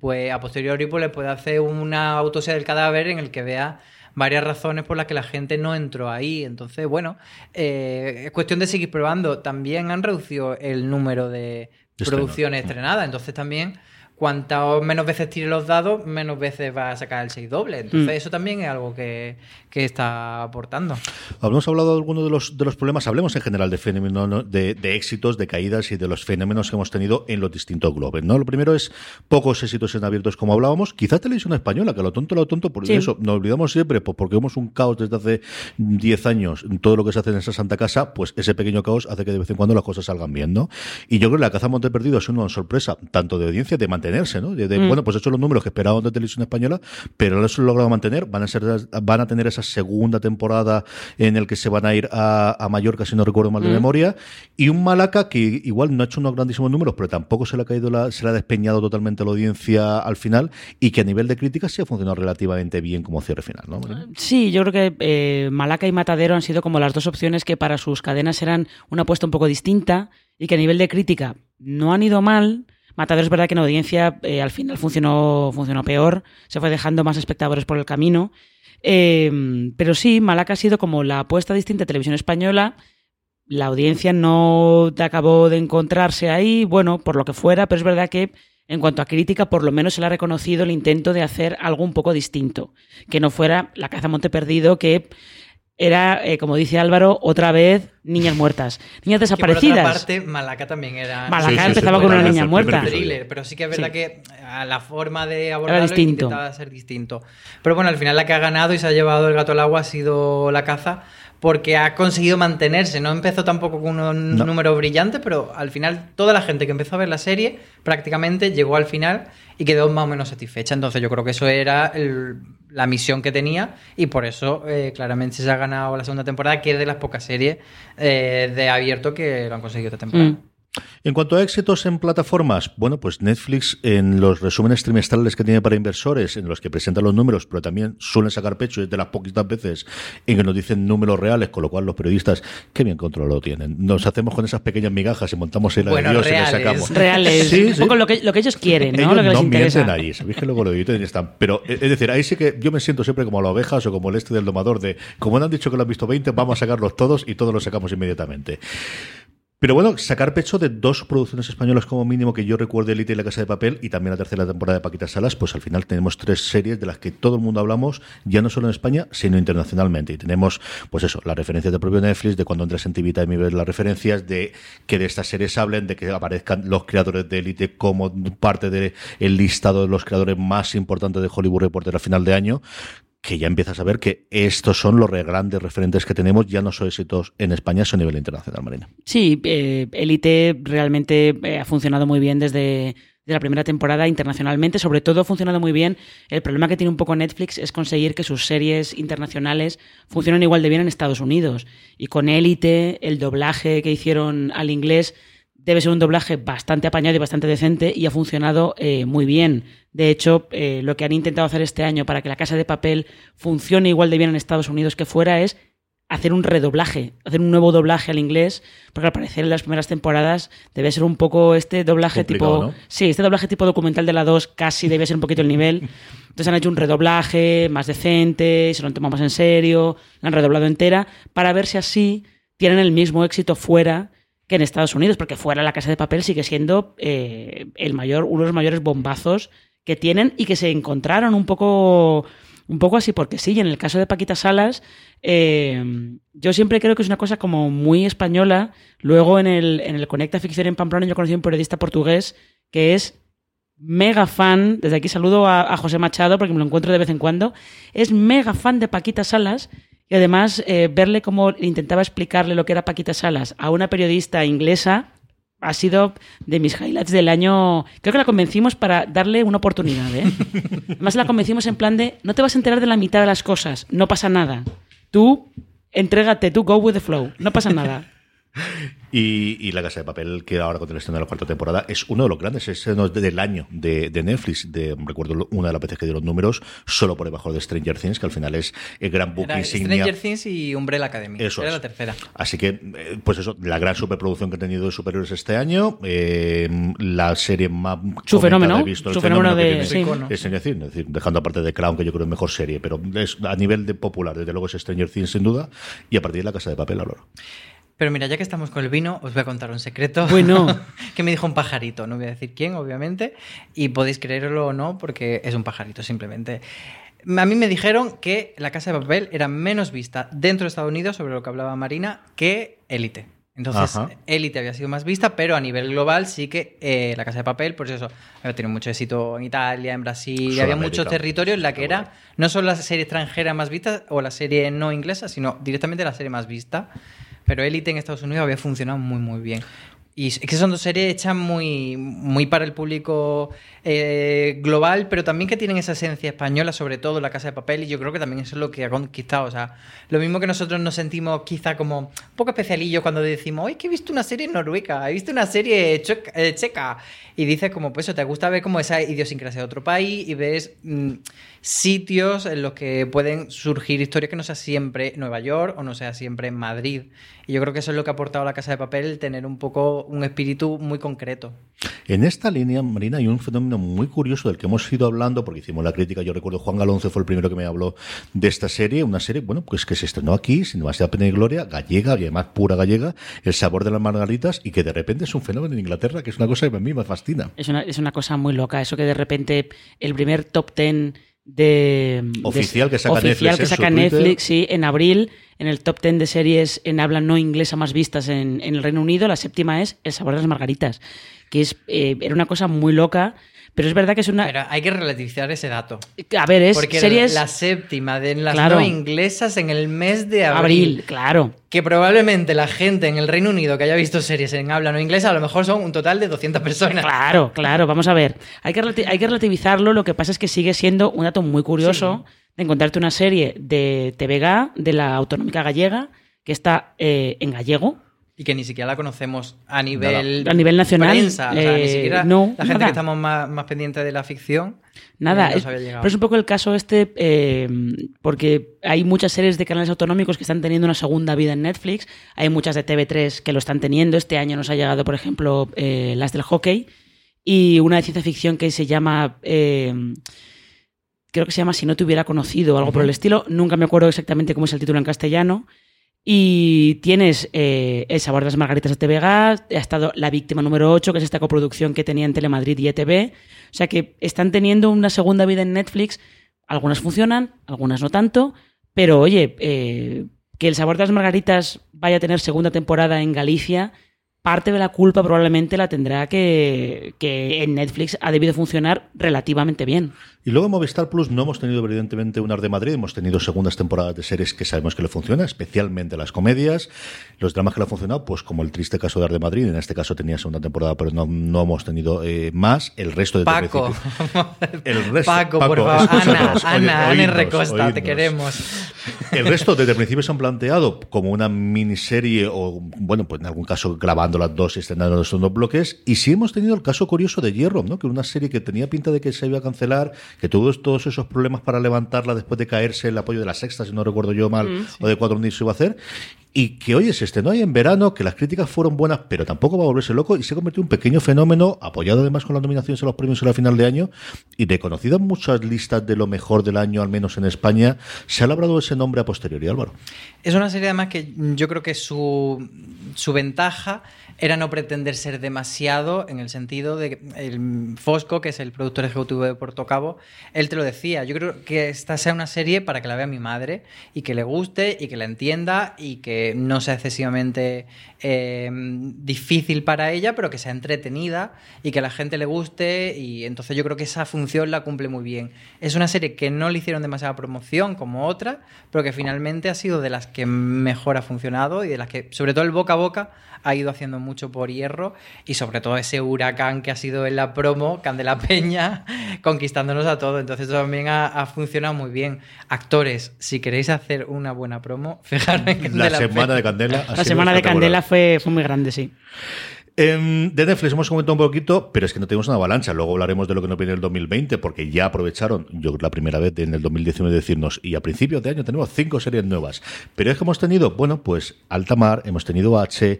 pues a posteriori pues, le puede hacer una autopsia del cadáver en el que vea varias razones por las que la gente no entró ahí. Entonces, bueno, eh, es cuestión de seguir probando. También han reducido el número de producciones estrenadas. Entonces también, cuantas menos veces tire los dados, menos veces va a sacar el 6 doble. Entonces Mm. eso también es algo que, que está aportando. Hablamos hablado de algunos de los, de los problemas, hablemos en general de fenómenos, de, de éxitos, de caídas y de los fenómenos que hemos tenido en los distintos globes. ¿no? Lo primero es pocos éxitos en abiertos, como hablábamos. Quizá televisión española, que lo tonto, lo tonto, por Sí. eso nos olvidamos siempre, pues porque vemos un caos desde hace 10 años todo lo que se hace en esa santa casa, pues ese pequeño caos hace que de vez en cuando las cosas salgan bien. ¿no? Y yo creo que la caza monte perdido es una sorpresa, tanto de audiencia, de mantener mantenerse, ¿no? De, Bueno, pues hecho los números que esperaban de televisión española, pero ahora se lo logrado mantener. Van a ser, van a tener esa segunda temporada en el que se van a ir a, a Mallorca, si no recuerdo mal de memoria, y un Malaca que igual no ha hecho unos grandísimos números, pero tampoco se le ha caído la, se le ha despeñado totalmente la audiencia al final, y que a nivel de crítica sí ha funcionado relativamente bien como cierre final, ¿no? Sí, yo creo que eh, Malaca y Matadero han sido como las dos opciones que para sus cadenas eran una apuesta un poco distinta y que a nivel de crítica no han ido mal. Matadero es verdad que en audiencia eh, al final funcionó, funcionó peor, se fue dejando más espectadores por el camino. Eh, pero sí, Malaca ha sido como la apuesta distinta de televisión española. La audiencia no acabó de encontrarse ahí, bueno, por lo que fuera, pero es verdad que en cuanto a crítica, por lo menos se le ha reconocido el intento de hacer algo un poco distinto, que no fuera la caza Monte Perdido, que era, eh, como dice Álvaro, otra vez niñas muertas. Niñas desaparecidas. por otra parte, Malaca también era. Malaca empezaba con una niña muerta. pero sí que es verdad que la forma de abordarlo intentaba ser distinto. Pero bueno, al final la que ha ganado y se ha llevado el gato al agua ha sido la caza porque ha conseguido mantenerse. No empezó tampoco con un número brillante, pero al final toda la gente que empezó a ver la serie prácticamente llegó al final y quedó más o menos satisfecha. Entonces yo creo que eso era la misión que tenía y por eso eh, claramente se ha ganado la segunda temporada, que es de las pocas series eh, de abierto que lo han conseguido esta temporada. Mm. En cuanto a éxitos en plataformas, bueno, pues Netflix en los resúmenes trimestrales que tiene para inversores, en los que presenta los números, pero también suelen sacar pecho, es de las poquitas veces en que nos dicen números reales, con lo cual los periodistas, qué bien controlado tienen. Nos hacemos con esas pequeñas migajas y montamos el bueno, Dios reales, y le sacamos. Reales, sí, un poco lo que, lo que ellos quieren, ¿no? Ellos lo que no les mienten ahí, sabéis que luego lo editan y están. Pero es decir, ahí sí que yo me siento siempre como las ovejas o como el este del domador de, como han dicho que lo han visto 20, vamos a sacarlos todos y todos los sacamos inmediatamente. Pero bueno, sacar pecho de dos producciones españolas como mínimo que yo recuerdo, Elite y La Casa de Papel, y también la tercera temporada de Paquita Salas, pues al final tenemos tres series de las que todo el mundo hablamos, ya no solo en España, sino internacionalmente. Y tenemos, pues eso, las referencias de propio Netflix, de cuando entras en TV Time y ves las referencias, de que de estas series hablen, de que aparezcan los creadores de Elite como parte del listado de los creadores más importantes de Hollywood Reporter a final de año que ya empiezas a ver que estos son los grandes referentes que tenemos, ya no son éxitos en España, sino a nivel internacional, Marina. Sí, eh, Elite realmente eh, ha funcionado muy bien desde la primera temporada internacionalmente. Sobre todo ha funcionado muy bien. El problema que tiene un poco Netflix es conseguir que sus series internacionales funcionen igual de bien en Estados Unidos. Y con Elite, el doblaje que hicieron al inglés debe ser un doblaje bastante apañado y bastante decente y ha funcionado eh, muy bien. De hecho, eh, lo que han intentado hacer este año para que la casa de papel funcione igual de bien en Estados Unidos que fuera es hacer un redoblaje, hacer un nuevo doblaje al inglés, porque al parecer en las primeras temporadas debe ser un poco este doblaje tipo... Sí, este doblaje tipo documental de la 2 casi debe ser un poquito el nivel. Entonces han hecho un redoblaje más decente, se lo han tomado más en serio, la han redoblado entera, para ver si así tienen el mismo éxito fuera que en Estados Unidos, porque fuera la Casa de Papel sigue siendo eh, el mayor, uno de los mayores bombazos que tienen y que se encontraron un poco, un poco así, porque sí, en el caso de Paquita Salas, eh, yo siempre creo que es una cosa como muy española. Luego en el, en el Conecta Ficción en Pamplona yo conocí a un periodista portugués que es mega fan, desde aquí saludo a, a, José Machado porque me lo encuentro de vez en cuando, es mega fan de Paquita Salas y además, eh, verle cómo intentaba explicarle lo que era Paquita Salas a una periodista inglesa ha sido de mis highlights del año. Creo que la convencimos para darle una oportunidad. ¿eh? Además, la convencimos en plan de: no te vas a enterar de la mitad de las cosas, no pasa nada. Tú, entrégate, tú go with the flow, no pasa nada. Y, La Casa de Papel, que ahora con el estreno de la cuarta temporada, es uno de los grandes estrenos del año de, Netflix. De, recuerdo una de las veces que dieron números, solo por debajo de Stranger Things, que al final es el gran book insignia. Stranger Things y Umbrella Academy. Eso Era la tercera. Así que, eh, pues eso, la gran superproducción que ha tenido de superiores este año, eh, la serie más. Su fenómeno. Visto, su fenómeno, de. es, decir, dejando aparte de Crown, que yo creo es mejor serie, pero es, a nivel de popular, desde luego es Stranger Things sin duda, y a partir de La Casa de Papel, ahora. Pero mira, ya que estamos con el vino, os voy a contar un secreto. Bueno. que me dijo un pajarito. No voy a decir quién, obviamente. Y podéis creerlo o no, porque es un pajarito, simplemente. A mí me dijeron que La Casa de Papel era menos vista dentro de Estados Unidos, sobre lo que hablaba Marina, que Élite. Entonces, Élite había sido más vista, pero a nivel global sí que eh, La Casa de Papel, por eso, había tenido mucho éxito en Italia, en Brasil, había muchos territorios en la que era no solo la serie extranjera más vista o la serie no inglesa, sino directamente la serie más vista. Pero Elite en Estados Unidos había funcionado muy, muy bien. Y es que son dos series hechas muy, muy para el público eh, global, pero también que tienen esa esencia española, sobre todo La Casa de Papel, y yo creo que también eso es lo que ha conquistado. O sea, lo mismo que nosotros nos sentimos quizá como un poco especialillos cuando decimos, hoy que he visto una serie noruega, he visto una serie eh, checa, y dices como, pues eso, te gusta ver como esa idiosincrasia de otro país y ves mm, sitios en los que pueden surgir historias que no sea siempre Nueva York o no sea siempre Madrid. Y yo creo que eso es lo que ha aportado La Casa de Papel, tener un poco un espíritu muy concreto. En esta línea, Marina, hay un fenómeno muy curioso del que hemos ido hablando, porque hicimos la crítica, yo recuerdo Juan Galonce fue el primero que me habló de esta serie, una serie, bueno, pues que se estrenó aquí, sin demasiada pena y gloria, gallega, y además pura gallega, el sabor de las margaritas, y que de repente es un fenómeno en Inglaterra, que es una cosa que a mí me fascina. Es una, es una cosa muy loca, eso que de repente el primer top ten de oficial que saca oficial Netflix, que saca Netflix sí, en abril en el top 10 de series en habla no inglesa más vistas en, en, el Reino Unido la séptima es El sabor de las margaritas que es eh, era una cosa muy loca pero es verdad que es una. Pero hay que relativizar ese dato. A ver, es Porque series. la séptima de las Claro. no inglesas en el mes de abril. Abril, claro. Que probablemente la gente en el Reino Unido que haya visto series en habla no inglesa, a lo mejor son un total de 200 personas. Claro, claro, vamos a ver. Hay que, hay que relativizarlo, lo que pasa es que sigue siendo un dato muy curioso de encontrarte una serie de TVG, de la Autonómica Gallega, que está eh, en gallego. Y que ni siquiera la conocemos a nivel, A nivel nacional, prensa. O sea, ni eh, siquiera no, la gente nada. que estamos más, más pendientes de la ficción. Nada, eh, es- pero es un poco el caso este, eh, porque hay muchas series de canales autonómicos que están teniendo una segunda vida en Netflix, hay muchas de TV3 que lo están teniendo, este año nos ha llegado, por ejemplo, las del hockey, y una de ciencia ficción que se llama... creo que se llama Si no te hubiera conocido o algo por el estilo, nunca me acuerdo exactamente cómo es el título en castellano, y tienes eh, El sabor de las margaritas de TVG, ha estado La víctima número 8, que es esta coproducción que tenían Telemadrid y ETV. O sea que están teniendo una segunda vida en Netflix. Algunas funcionan, algunas no tanto. Pero oye, eh, que El sabor de las margaritas vaya a tener segunda temporada en Galicia, parte de la culpa probablemente la tendrá que, que en Netflix ha debido funcionar relativamente bien. Y luego en Movistar Plus no hemos tenido evidentemente un Ar de Madrid, hemos tenido segundas temporadas de series que sabemos que le funciona, especialmente las comedias, los dramas que le han funcionado, pues como el triste caso de Ar de Madrid, en este caso tenía segunda temporada, pero no, no hemos tenido eh, más, el resto de Paco. El resto- Paco, Paco, por favor. Ana, oye, Ana, Ana oídnos, Recosta, te queremos. El resto desde el principio se han planteado como una miniserie o, bueno, pues en algún caso las dos y estrenando estos dos bloques. Y sí hemos tenido el caso curioso de Hierro, ¿no? Que una serie que tenía pinta de que se iba a cancelar, que tuvo todos esos problemas para levantarla después de caerse el apoyo de la sexta, si no recuerdo yo mal, o de cuatro Units se iba a hacer. Y que, oye, se estrenó ahí en verano, que las críticas fueron buenas, pero tampoco va a volverse loco y se ha convertido en un pequeño fenómeno, apoyado además con las nominaciones a los premios a la final de año y reconocido en muchas listas de lo mejor del año, al menos en España. Se ha labrado ese nombre a posteriori, Álvaro. Es una serie además que yo creo que su, su ventaja era no pretender ser demasiado en el sentido de que el Fosco, que es el productor ejecutivo de Puerto Cabo, él te lo decía. Yo creo que esta sea una serie para que la vea mi madre y que le guste y que la entienda y que no sea excesivamente eh, difícil para ella, pero que sea entretenida y que a la gente le guste. Y entonces yo creo que esa función la cumple muy bien. Es una serie que no le hicieron demasiada promoción como otra, pero que finalmente ha sido de las que mejor ha funcionado y de las que, sobre todo el boca a boca, ha ido haciendo mucho por hierro y sobre todo ese huracán que ha sido en la promo, Candela Peña, conquistándonos a todos. Entonces también ha, ha funcionado muy bien. Actores, si queréis hacer una buena promo, fijaros en La Candela semana Peña. de Candela. La semana de. Candela fue, fue muy grande, sí. Em, de Netflix hemos comentado un poquito, pero es que no tenemos una avalancha. Luego hablaremos de lo que nos viene el 2020, porque ya aprovecharon, yo creo, la primera vez en el 2019 decirnos, y a principios de año tenemos cinco series nuevas. Pero es que hemos tenido, bueno, pues Altamar, hemos tenido H,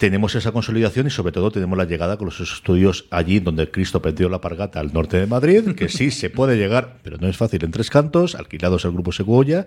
tenemos esa consolidación y sobre todo tenemos la llegada con los estudios allí donde Cristo perdió la pargata al norte de Madrid, que sí se puede llegar, pero no es fácil en tres cantos, alquilados al grupo Segoya,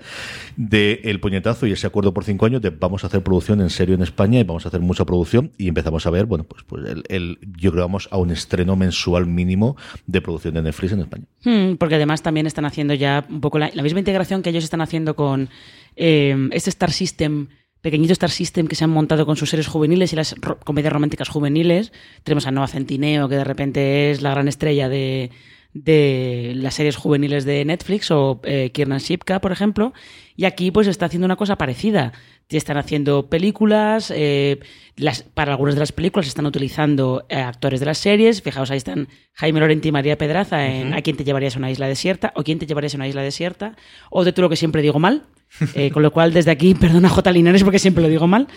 de el puñetazo y ese acuerdo por cinco años de vamos a hacer producción en serio en España y vamos a hacer mucha producción y empezamos a ver, bueno, pues, pues el, el- yo creo que vamos a un estreno mensual mínimo de producción de Netflix en España. Hmm, porque además también están haciendo ya un poco la, la misma integración que ellos están haciendo con eh, este Star System, pequeñito Star System que se han montado con sus series juveniles y las comedias románticas juveniles. Tenemos a Noah Centineo, que de repente es la gran estrella de, de las series juveniles de Netflix o eh, Kiernan Shipka, por ejemplo, y aquí pues está haciendo una cosa parecida. Están haciendo películas, eh, las, para algunas de las películas están utilizando eh, actores de las series. Fijaos, ahí están Jaime Lorente y María Pedraza en ¿A quién te llevarías a una isla desierta? o ¿Quién te llevarías a una isla desierta? O de todo lo que siempre digo mal. Eh, con lo cual, desde aquí, perdona J. Linares porque siempre lo digo mal.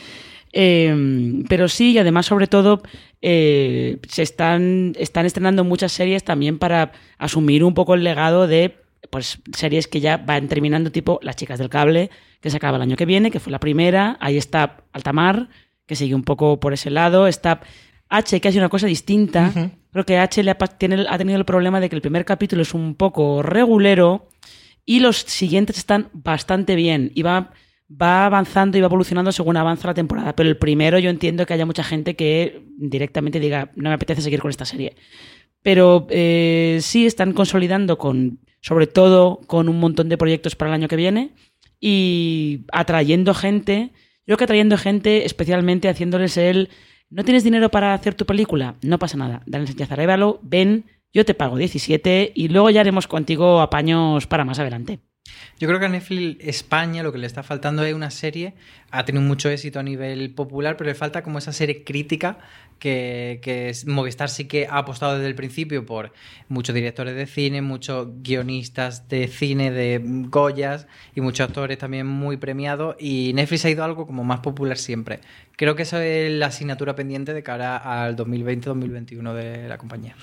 pero sí, y además, sobre todo, se están, están estrenando muchas series también para asumir un poco el legado de pues series que ya van terminando, tipo Las chicas del cable, que se acaba el año que viene, que fue la primera. Ahí está Altamar, que sigue un poco por ese lado. Está H, que hace una cosa distinta. Creo que H le ha, tiene, ha tenido el problema de que el primer capítulo es un poco regulero y los siguientes están bastante bien. Y va, va avanzando y va evolucionando según avanza la temporada. Pero el primero yo entiendo que haya mucha gente que directamente diga, no me apetece seguir con esta serie. Pero eh, sí están consolidando con sobre todo con un montón de proyectos para el año que viene y atrayendo gente, yo creo que atrayendo gente especialmente haciéndoles el, ¿no tienes dinero para hacer tu película? No pasa nada, dale a Arevalo, ven, yo te pago 17 y luego ya haremos contigo apaños para más adelante. Yo creo que a Netflix España lo que le está faltando es una serie. Ha tenido mucho éxito a nivel popular, pero le falta como esa serie crítica que, Movistar sí que ha apostado desde el principio por muchos directores de cine, muchos guionistas de cine de Goyas y muchos actores también muy premiados. Y Netflix ha ido algo como más popular siempre. Creo que esa es la asignatura pendiente de cara al 2020-2021 de la compañía.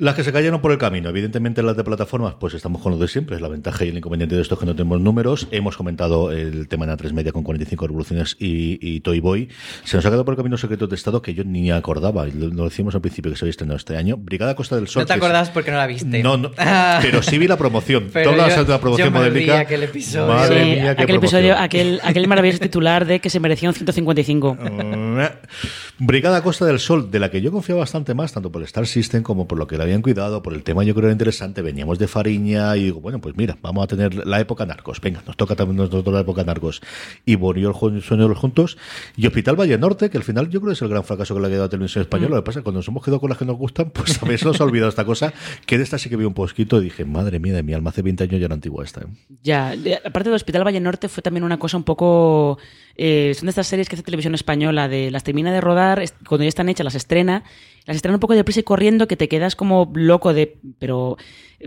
Las que se cayeron por el camino, evidentemente las de plataformas, pues estamos con lo de siempre, es la ventaja y el inconveniente de esto es que no tenemos números. Hemos comentado el tema en A3 Media con 45 revoluciones y, Toy Boy. Se nos ha quedado por el camino Secretos de Estado que yo ni acordaba, lo, decimos al principio que se había estrenado este año. Brigada Costa del Sol. No te acordás porque no la viste. No, no pero sí vi la promoción. Pero Toda yo, la promoción modélica. aquel episodio. Madre mía, aquel episodio, aquel, aquel maravilloso titular de que se merecía un 155. Brigada Costa del Sol, de la que yo confío bastante más, tanto por el Star System como por lo que le habían cuidado, por el tema yo creo era interesante. Veníamos de Fariña y digo, bueno, pues mira, vamos a tener la época narcos. Venga, nos toca también nosotros la época narcos. Y murió el sueño de los juntos. Y Hospital Valle Norte, que al final yo creo que es el gran fracaso que le ha quedado a Televisión Española. Mm. Lo que pasa es que cuando nos hemos quedado con las que nos gustan, pues a veces nos ha olvidado esta cosa. Que de esta sí que vi un poquito y dije, madre mía de mi alma, hace 20 años ya era antigua esta. ¿eh? Ya, aparte del Hospital Valle Norte fue también una cosa un poco... Eh, son de estas series que hace Televisión Española, de las termina de rodar, cuando ya están hechas las estrena las estrenan un poco deprisa y corriendo que te quedas como loco de... Pero,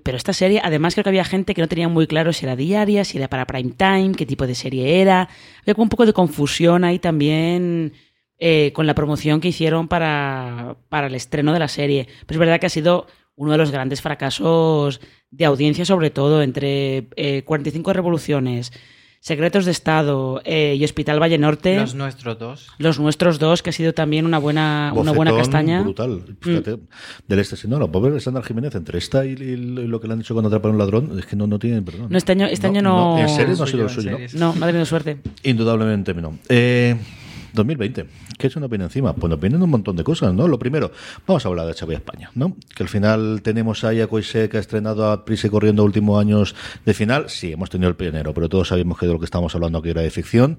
pero esta serie, además creo que había gente que no tenía muy claro si era diaria, si era para prime time, qué tipo de serie era. Había como un poco de confusión ahí también eh, con la promoción que hicieron para, para el estreno de la serie. Pero es verdad que ha sido uno de los grandes fracasos de audiencia, sobre todo entre 45 eh, revoluciones, Secretos de Estado eh, y Hospital Valle Norte. Los nuestros dos. Los nuestros dos, que ha sido también una buena, una buena castaña. brutal. Fíjate, mm. del este, si no, la pobre Sandra Jiménez, entre esta y, lo que le han dicho cuando atrapan a un ladrón, es que no, no tienen perdón. No, este año, este año no... En series no ha sido el suyo, ¿no? No, no ha tenido suerte. Indudablemente no. Eh, 2020. ¿Qué es una opinión encima? Pues nos vienen un montón de cosas, ¿no? Lo primero, vamos a hablar de Xavi España, ¿no? Que al final tenemos ahí a Coise que ha estrenado a Prisa corriendo últimos años de final. Sí, hemos tenido el pionero, pero todos sabíamos que de lo que estábamos hablando aquí era de ficción.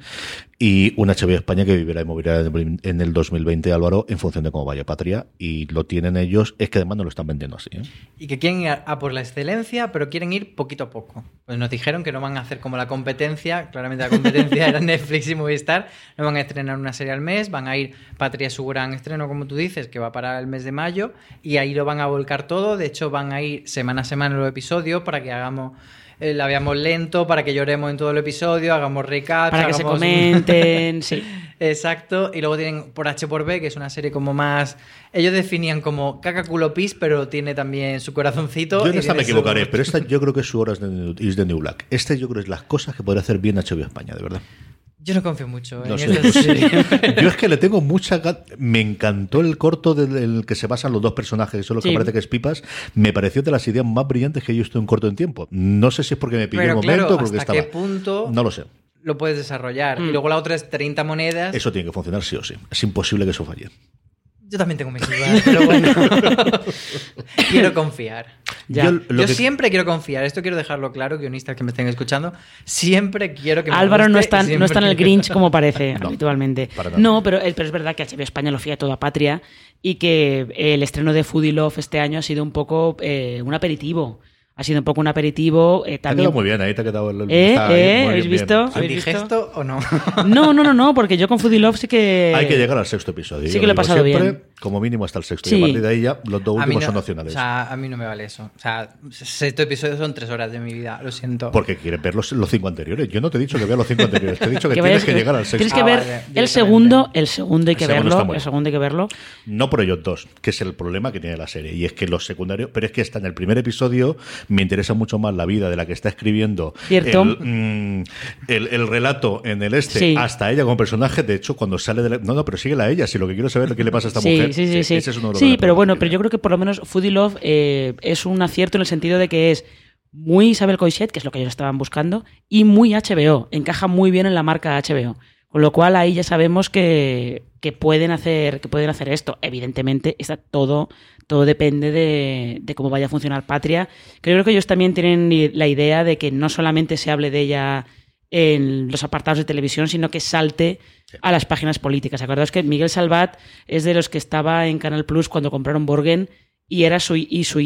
Y una Xavi España que vivirá y morirá en el 2020, Álvaro, en función de cómo vaya Patria. Y lo tienen ellos, es que además no lo están vendiendo así. ¿eh? Y que quieren ir a por la excelencia, pero quieren ir poquito a poco. Pues nos dijeron que no van a hacer como la competencia, claramente la competencia era Netflix y Movistar, no van a estrenar una serie al mes, van a ir Patria su gran estreno, como tú dices, que va para el mes de mayo, y ahí lo van a volcar todo. De hecho, van a ir semana a semana los episodios para que hagamos eh, la veamos lento para que lloremos en todo el episodio, hagamos recap. Para que se comenten, sí. Exacto. Y luego tienen por H por B, que es una serie como más. Ellos definían como caca culo pis, pero tiene también su corazoncito. Yo en esta me equivocaré, pero esta yo creo que es su hora es de New Black. Este yo creo que es las cosas que podría hacer bien HBO España, de verdad. Yo no confío mucho en Yo es que le tengo mucha Me encantó el corto del que se basan los dos personajes, que son los que parece que es Pipas. Me pareció de las ideas más brillantes que he visto en corto en tiempo. No sé si es porque me pilló un momento o porque ¿hasta qué punto No lo sé. Lo puedes desarrollar. Y mm. luego la otra es 30 monedas. Eso tiene que funcionar sí o sí. Es imposible que eso falle. Yo también tengo mis dudas, pero bueno. Quiero confiar. Ya. Yo Yo, lo que- siempre quiero confiar, esto quiero dejarlo claro, guionistas que me estén escuchando, siempre quiero que me Álvaro no guste está, y no está en el Grinch como parece No, habitualmente. No, pero, pero es verdad que HBO España lo fía toda patria y que el estreno de Foodie Love este año ha sido un poco eh, un aperitivo. Ha sido un poco un aperitivo. eh, Te ha también... quedado muy bien, ahí te ha quedado el. ¿Eh? está ¿Eh? ¿Habéis visto? ¿Indigesto o no? No, no, no, no, porque yo con Foodie Love sí que. Hay que llegar al sexto episodio. Sí que lo he pasado siempre, bien. Como mínimo hasta el sexto. Sí. Y a partir de ahí ya los dos últimos no- son opcionales. O sea, a mí no me vale eso. O sea, sexto episodio son tres horas de mi vida, lo siento. Porque quieres ver los, los cinco anteriores. Yo no te he dicho que vea los cinco anteriores. Te he dicho que, que tienes vayas- que llegar al sexto. Tienes que Ah, ver vale, el segundo, el segundo hay que segundo está verlo, el segundo hay que verlo. No por ellos dos, que es el problema que tiene la serie. Y es que los secundarios, pero es que hasta en el primer episodio me interesa mucho más la vida de la que está escribiendo Cierto. El, mm, el, el relato en el este, Sí. hasta ella como personaje. De hecho, cuando sale de la- No, no, pero síguela a ella. Si lo que quiero saber es qué le pasa a esta sí, mujer. Sí, sí, sí. Ese es uno de los Sí, pero bueno, pero yo creo que por lo menos Foodie Love eh, es un acierto en el sentido de que es muy Isabel Coixet, que es lo que ellos estaban buscando, y muy HBO. Encaja muy bien en la marca HBO. Con lo cual ahí ya sabemos que, que pueden hacer, que pueden hacer esto. Evidentemente, está todo, todo depende de, de cómo vaya a funcionar Patria. Creo que ellos también tienen la idea de que no solamente se hable de ella en los apartados de televisión, sino que salte a las páginas políticas. Acordaos que Miguel Salvat es de los que estaba en Canal Plus cuando compraron Borgen y era su y su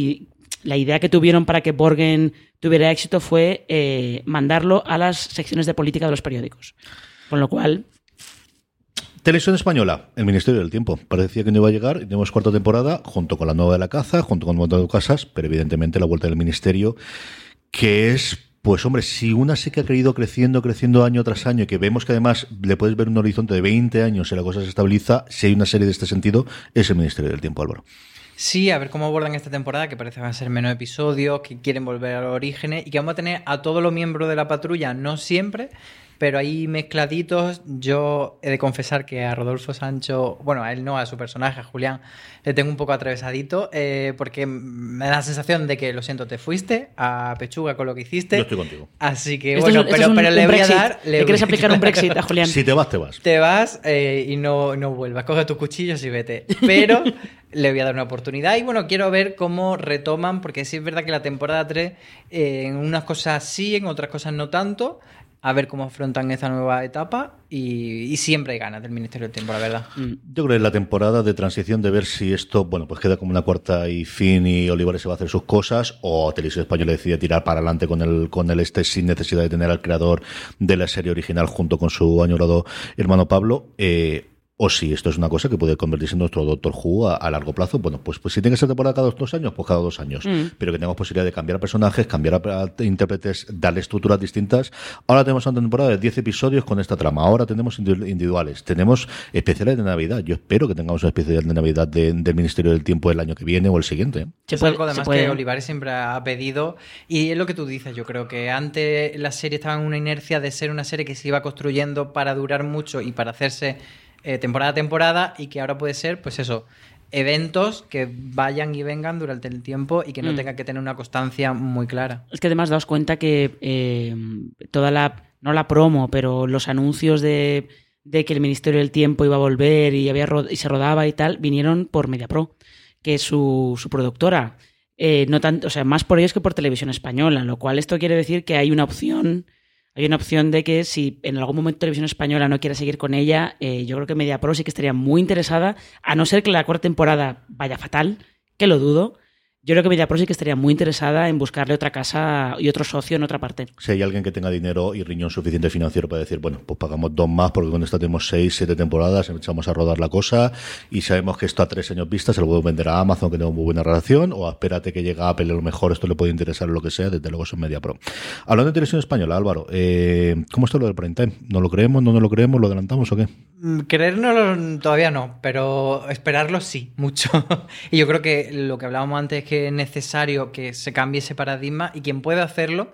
la idea que tuvieron para que Borgen tuviera éxito fue eh, mandarlo a las secciones de política de los periódicos. Con lo cual, Televisión española, el Ministerio del Tiempo. Parecía que no iba a llegar. Tenemos cuarta temporada, junto con la nueva de la caza, junto con de casas, pero evidentemente la vuelta del Ministerio, que es. Pues hombre, si una sí que ha ido creciendo, creciendo año tras año, y que vemos que además le puedes ver un horizonte de 20 años y la cosa se estabiliza, si hay una serie de este sentido, es el Ministerio del Tiempo, Álvaro. Sí, a ver cómo abordan esta temporada, que parece que van a ser menos episodios, que quieren volver a los orígenes y que vamos a tener a todos los miembros de la patrulla, no siempre, pero ahí mezcladitos. Yo he de confesar que a Rodolfo Sancho, bueno, a él no, a su personaje, a Julián, le tengo un poco atravesadito, eh, porque me da la sensación de que, lo siento, te fuiste a Pechuga con lo que hiciste. Yo estoy contigo. Así que, esto bueno, es, pero, es un, pero un le voy Brexit. a dar... Le Le quieres aplicar un Brexit a Julián. Si te vas, te vas. te vas eh, y no, no vuelvas. Coge tus cuchillos y vete. Pero le voy a dar una oportunidad. Y bueno, quiero ver cómo retoman, porque sí es verdad que la temporada 3, eh, en unas cosas sí, en otras cosas no tanto. A ver cómo afrontan esta nueva etapa. Y, siempre hay ganas del Ministerio del Tiempo, la verdad. Mm. Yo creo que es la temporada de transición de ver si esto, bueno, pues queda como una cuarta y fin y Olivares se va a hacer sus cosas o Televisión Española decide tirar para adelante con el, con el este sin necesidad de tener al creador de la serie original junto con su añorado hermano Pablo. Eh, o si esto es una cosa que puede convertirse en nuestro Doctor Who a, a largo plazo, bueno, pues, pues si tiene que ser temporada cada dos, dos años, pues cada dos años. Mm. Pero que tengamos posibilidad de cambiar personajes, cambiar a, a intérpretes, darle estructuras distintas. Ahora tenemos una temporada de 10 episodios con esta trama. Ahora tenemos individu- individuales. Tenemos especiales de Navidad. Yo espero que tengamos un especial de Navidad de- del Ministerio del Tiempo el año que viene o el siguiente. Es algo además que Olivares siempre ha pedido y es lo que tú dices, yo creo que antes la serie estaba en una inercia de ser una serie que se iba construyendo para durar mucho y para hacerse eh, temporada a temporada y que ahora puede ser, pues eso, eventos que vayan y vengan durante el tiempo y que no Mm. tengan que tener una constancia muy clara. Es que además daos cuenta que eh, toda la, no la promo, pero los anuncios de, de que el Ministerio del Tiempo iba a volver y, había y se rodaba y tal, vinieron por MediaPro, que es su, su productora. Eh, no tanto, o sea, más por ellos que por televisión española, lo cual esto quiere decir que hay una opción, hay una opción de que si en algún momento televisión española no quiere seguir con ella, eh, yo creo que MediaPro sí que estaría muy interesada, a no ser que la cuarta temporada vaya fatal, que lo dudo. Yo creo que MediaPro sí que estaría muy interesada en buscarle otra casa y otro socio en otra parte. Si hay alguien que tenga dinero y riñón suficiente financiero para decir, bueno, pues pagamos dos más porque con esta tenemos seis, siete temporadas, echamos a rodar la cosa y sabemos que esto a tres años vista se lo puedo vender a Amazon que tengo muy buena relación o espérate que llegue a Apple a lo mejor esto le puede interesar o lo que sea, desde luego son Media Pro. Hablando de televisión española, Álvaro, eh, ¿cómo está lo del prime time? ¿No lo creemos, no nos lo creemos, lo adelantamos o qué? Mm, Creérnoslo todavía no, pero esperarlo sí, mucho. y yo creo que lo que hablábamos antes es que es necesario que se cambie ese paradigma y quien puede hacerlo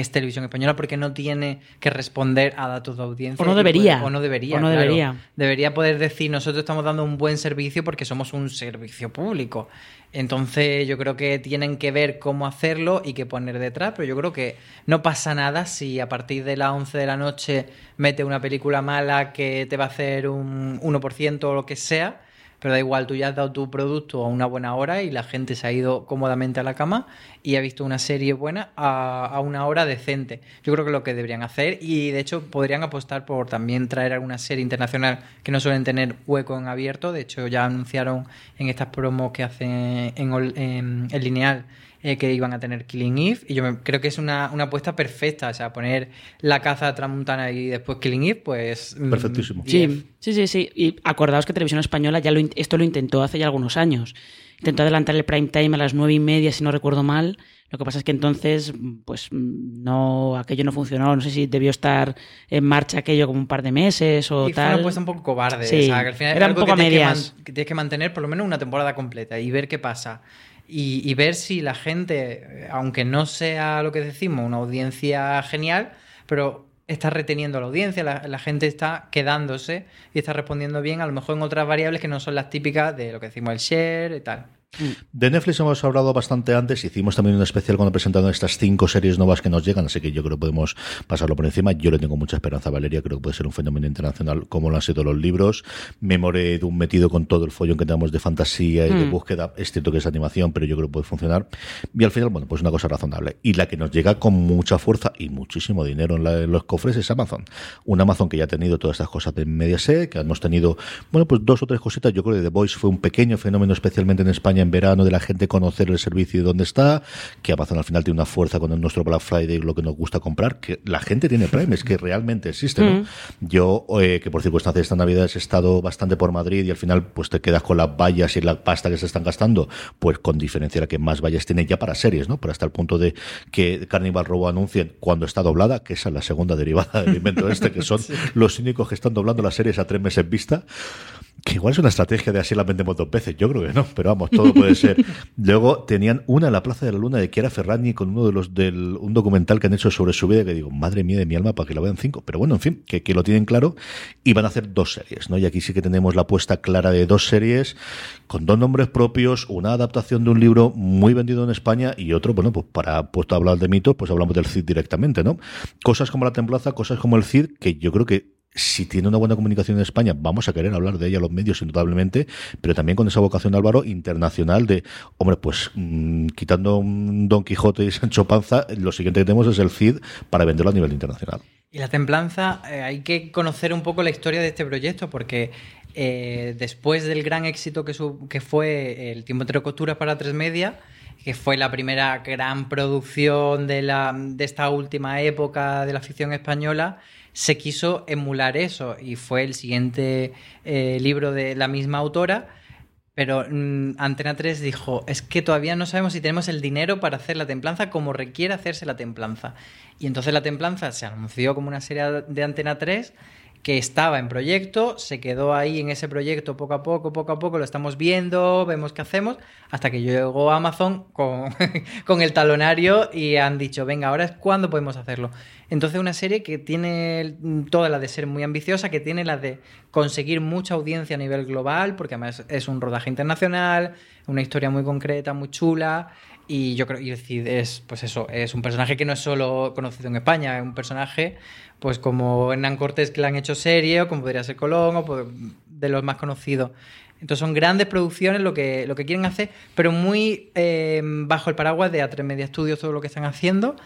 es Televisión Española porque no tiene que responder a datos de audiencia. O no debería. puede- o no debería. O no claro. debería. Debería poder decir, nosotros estamos dando un buen servicio porque somos un servicio público. Entonces yo creo que tienen que ver cómo hacerlo y qué poner detrás, pero yo creo que no pasa nada si a partir de las 11 de la noche mete una película mala que te va a hacer un 1% o lo que sea, pero da igual, tú ya has dado tu producto a una buena hora y la gente se ha ido cómodamente a la cama y ha visto una serie buena a, a una hora decente. Yo creo que es lo que deberían hacer y de hecho podrían apostar por también traer alguna serie internacional que no suelen tener hueco en abierto. De hecho, ya anunciaron en estas promos que hacen en, en- en lineal eh, que iban a tener Killing Eve. Y yo me- creo que es una, una apuesta perfecta. O sea, poner la caza Tramuntana y después Killing Eve, pues. mm, Perfectísimo. Sí, sí, sí, sí. Y acordaos que Televisión Española ya lo, esto lo intentó hace ya algunos años. Intentó adelantar el prime time a las nueve y media, si no recuerdo mal. Lo que pasa es que entonces, pues no, aquello no funcionó. No sé si debió estar en marcha aquello como un par de meses o Y fue tal. una apuesta un poco cobarde. Sí, o sea, que al final era un poco que a tienes que medias. que tienes que mantener por lo menos una temporada completa y ver qué pasa. Y, y ver si la gente, aunque no sea lo que decimos, una audiencia genial, pero está reteniendo a la audiencia, la, la gente está quedándose y está respondiendo bien, a lo mejor en otras variables que no son las típicas de lo que decimos el share y tal. De Netflix hemos hablado bastante antes, hicimos también un especial cuando presentaron estas cinco series nuevas que nos llegan, así que yo creo que podemos pasarlo por encima. Yo le tengo mucha esperanza a Valeria, creo que puede ser un fenómeno internacional como lo han sido los libros. Memore de un metido con todo el follón que tenemos de fantasía y de Mm. búsqueda, es cierto que es animación, pero yo creo que puede funcionar. Y al final, bueno, pues una cosa razonable. Y la que nos llega con mucha fuerza y muchísimo dinero en, la- en los cofres es Amazon. Un Amazon que ya ha tenido todas estas cosas de Mediaset, que hemos tenido, bueno, pues dos o tres cositas. Yo creo que The Voice fue un pequeño fenómeno, especialmente en España en verano, de la gente conocer el servicio y dónde está, que Amazon al final tiene una fuerza con el nuestro Black Friday, lo que nos gusta comprar, que la gente tiene Prime, es que realmente existe, ¿no? Mm. Yo, eh, que por circunstancias de esta Navidad he estado bastante por Madrid y al final pues te quedas con las vallas y la pasta que se están gastando, pues con diferencia la que más vallas tiene ya para series, ¿no? Pero hasta el punto de que Carnival Robo anuncien cuando está doblada, que esa es la segunda derivada del invento este, que son los únicos que están doblando las series a tres meses vista. Que igual es una estrategia de así la vendemos dos veces. Yo creo que no, pero vamos, todo puede ser. Luego tenían una en la Plaza de la Luna de Chiara Ferragni con uno de los del un documental que han hecho sobre su vida que digo, madre mía de mi alma, para que la vean cinco. Pero bueno, en fin, que, que lo tienen claro y van a hacer dos series, ¿no? Y aquí sí que tenemos la apuesta clara de dos series con dos nombres propios, una adaptación de un libro muy vendido en España y otro, bueno, pues para puesto a hablar de mitos, pues hablamos del Cid directamente, ¿no? Cosas como la Templanza, cosas como el Cid, que yo creo que si tiene una buena comunicación en España, vamos a querer hablar de ella a los medios, indudablemente, pero también con esa vocación, Álvaro, internacional de, hombre, pues mm, quitando Don Quijote y Sancho Panza, lo siguiente que tenemos es el CID para venderlo a nivel internacional. Y la templanza, eh, hay que conocer un poco la historia de este proyecto porque eh, después del gran éxito que, su- que fue El tiempo entre costuras para tres media, que fue la primera gran producción de, la, de esta última época de la ficción española, se quiso emular eso y fue el siguiente eh, libro de la misma autora. Pero mm, Antena 3 dijo, es que todavía no sabemos si tenemos el dinero para hacer la templanza como requiere hacerse la templanza. Y entonces la templanza se anunció como una serie de Antena 3 que estaba en proyecto, se quedó ahí en ese proyecto poco a poco, poco a poco, lo estamos viendo, vemos qué hacemos, hasta que llegó Amazon con, con el talonario y han dicho, venga, ahora es cuando podemos hacerlo. Entonces una serie que tiene toda la de ser muy ambiciosa, que tiene la de conseguir mucha audiencia a nivel global, porque además es un rodaje internacional, una historia muy concreta, muy chula, y yo creo, y decir, es, pues eso, es un personaje que no es solo conocido en España, es un personaje, pues como Hernán Cortés que le han hecho serie, o como podría ser Colón, o pues, de los más conocidos. Entonces son grandes producciones lo que, lo que quieren hacer, pero muy eh, bajo el paraguas de A3 Media Studios todo lo que están haciendo,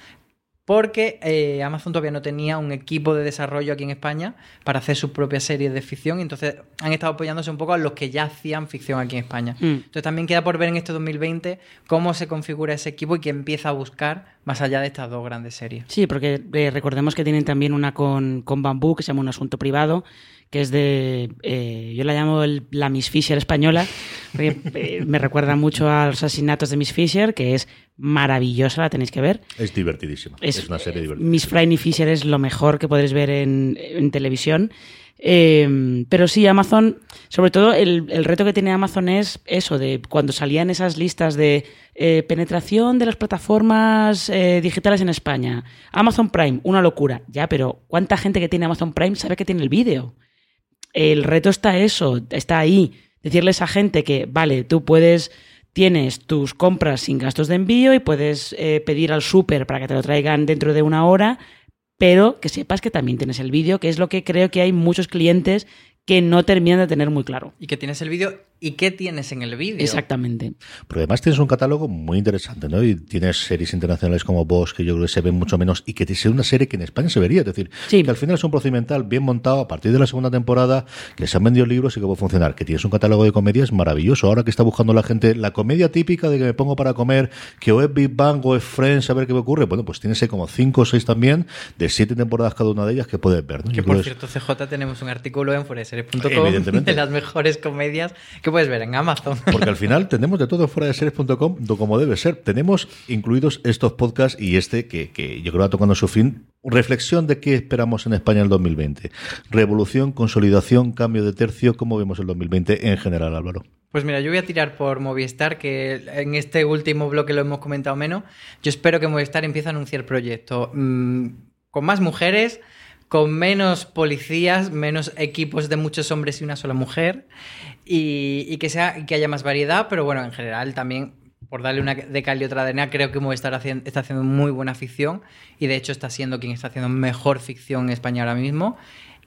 porque eh, Amazon todavía no tenía un equipo de desarrollo aquí en España para hacer sus propias series de ficción, y entonces han estado apoyándose un poco a los que ya hacían ficción aquí en España. Mm. Entonces también queda por ver en este 2020 cómo se configura ese equipo y qué empieza a buscar más allá de estas dos grandes series. Sí, porque eh, recordemos que tienen también una con, con Bambú, que se llama Un Asunto Privado, que es de. eh, yo la llamo el- la Miss Fisher española, porque eh, me recuerda mucho a los asesinatos de Miss Fisher, que es maravillosa, la tenéis que ver. Es divertidísima. Es, una serie divertida. Miss Franny Fisher es lo mejor que podréis ver en, en televisión. Eh, pero sí, Amazon, sobre todo el, el reto que tiene Amazon es eso, de cuando salían esas listas de eh, penetración de las plataformas eh, digitales en España. Amazon Prime, una locura. Ya, pero ¿cuánta gente que tiene Amazon Prime sabe que tiene el vídeo? El reto está eso, está ahí. Decirle a gente que, vale, tú puedes, tienes tus compras sin gastos de envío y puedes eh, pedir al súper para que te lo traigan dentro de una hora, pero que sepas que también tienes el vídeo, que es lo que creo que hay muchos clientes que no terminan de tener muy claro. Y que tienes el vídeo ¿Y qué tienes en el vídeo? Exactamente. Pero además tienes un catálogo muy interesante, ¿no? Y tienes series internacionales como Boss, que yo creo que se ven mucho menos, y que es una serie que en España se vería. Es decir, Sí. que al final es un procedimental bien montado a partir de la segunda temporada, que se han vendido libros y que puede funcionar. Que tienes un catálogo de comedias maravilloso. Ahora que está buscando la gente la comedia típica de que me pongo para comer, que o es Big Bang o es Friends, a ver qué me ocurre. Bueno, pues tienes ahí como cinco o seis también, de siete temporadas cada una de ellas que puedes ver, ¿no? Que Yo por es- cierto, CJ, tenemos un artículo en foreseries.com de las mejores comedias que puedes ver en Amazon. Porque al final tenemos de todo fuera de series.com, como debe ser. Tenemos incluidos estos podcasts y este que, que yo creo va tocando su fin. Reflexión de qué esperamos en España en el 2020. Revolución, consolidación, cambio de tercio. ¿Cómo vemos el 2020 en general, Álvaro? Pues mira, yo voy a tirar por Movistar, que en este último bloque lo hemos comentado menos. Yo espero que Movistar empiece a anunciar proyectos mm, con más mujeres, con menos policías, menos equipos de muchos hombres y una sola mujer, y, que, sea, que haya más variedad, pero bueno, en general también, por darle una de cal y otra de arena, creo que Movistar está haciendo muy buena ficción, y de hecho está siendo quien está haciendo mejor ficción en España ahora mismo.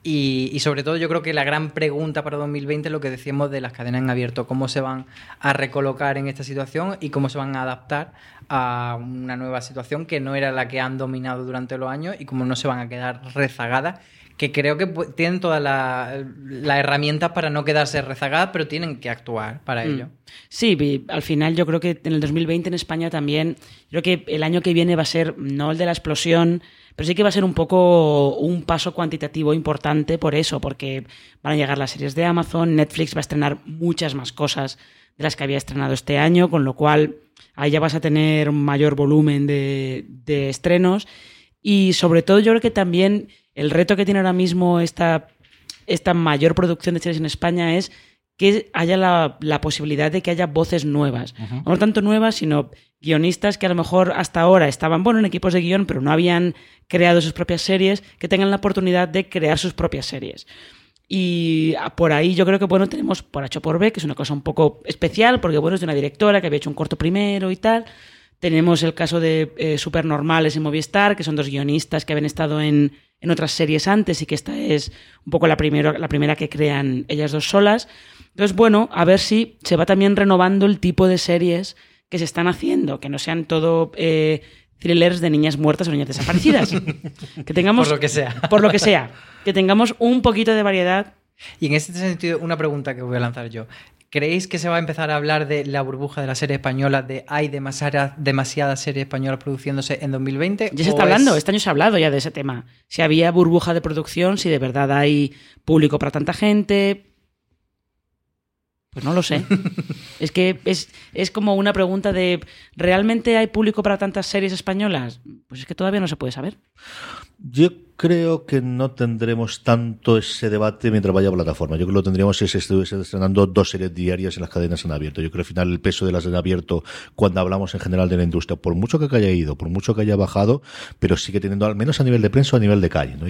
Y, y sobre todo yo creo que la gran pregunta para 2020 es lo que decíamos de las cadenas en abierto, cómo se van a recolocar en esta situación y cómo se van a adaptar a una nueva situación que no era la que han dominado durante los años y cómo no se van a quedar rezagadas, que creo que tienen toda la, la herramienta para no quedarse rezagadas, pero tienen que actuar para ello. Mm. Sí, vi- al final yo creo que en el 2020 en España también, creo que el año que viene va a ser no el de la explosión, pero sí que va a ser un poco un paso cuantitativo importante por eso, porque van a llegar las series de Amazon, Netflix va a estrenar muchas más cosas de las que había estrenado este año, con lo cual ahí ya vas a tener un mayor volumen de, de estrenos. Y sobre todo yo creo que también el reto que tiene ahora mismo esta, esta mayor producción de series en España es que haya la, la posibilidad de que haya voces nuevas. No tanto nuevas, sino guionistas que a lo mejor hasta ahora estaban, bueno, en equipos de guion, pero no habían creado sus propias series, que tengan la oportunidad de crear sus propias series. Y ah, por ahí yo creo que, bueno, tenemos por H por B, que es una cosa un poco especial, porque, bueno, es de una directora que había hecho un corto primero y tal. Tenemos el caso de eh, Supernormales en Movistar, que son dos guionistas que habían estado en, en otras series antes y que esta es un poco la, primero, la primera que crean ellas dos solas. Entonces, bueno, a ver si se va también renovando el tipo de series que se están haciendo, que no sean todo eh, thrillers de niñas muertas o niñas desaparecidas. que tengamos, Por lo que sea. por lo que sea, que tengamos un poquito de variedad. Y en este sentido, una pregunta que voy a lanzar yo. ¿Creéis que se va a empezar a hablar de la burbuja de la serie española, de hay demasiadas, demasiadas series españolas produciéndose en 2020? Ya se ¿O está hablando, es- este año se ha hablado ya de ese tema. Si había burbuja de producción, si de verdad hay público para tanta gente. Pues no lo sé. es que es, es como una pregunta de ¿realmente hay público para tantas series españolas? Pues es que todavía no se puede saber. Yo creo que no tendremos tanto ese debate mientras vaya plataforma. Yo creo que lo tendríamos si se estuviese estrenando dos series diarias en las cadenas en abierto. Yo creo que al final el peso de las en abierto, cuando hablamos en general de la industria, por mucho que haya ido, por mucho que haya bajado, pero sigue teniendo al menos a nivel de prensa o a nivel de calle. ¿no?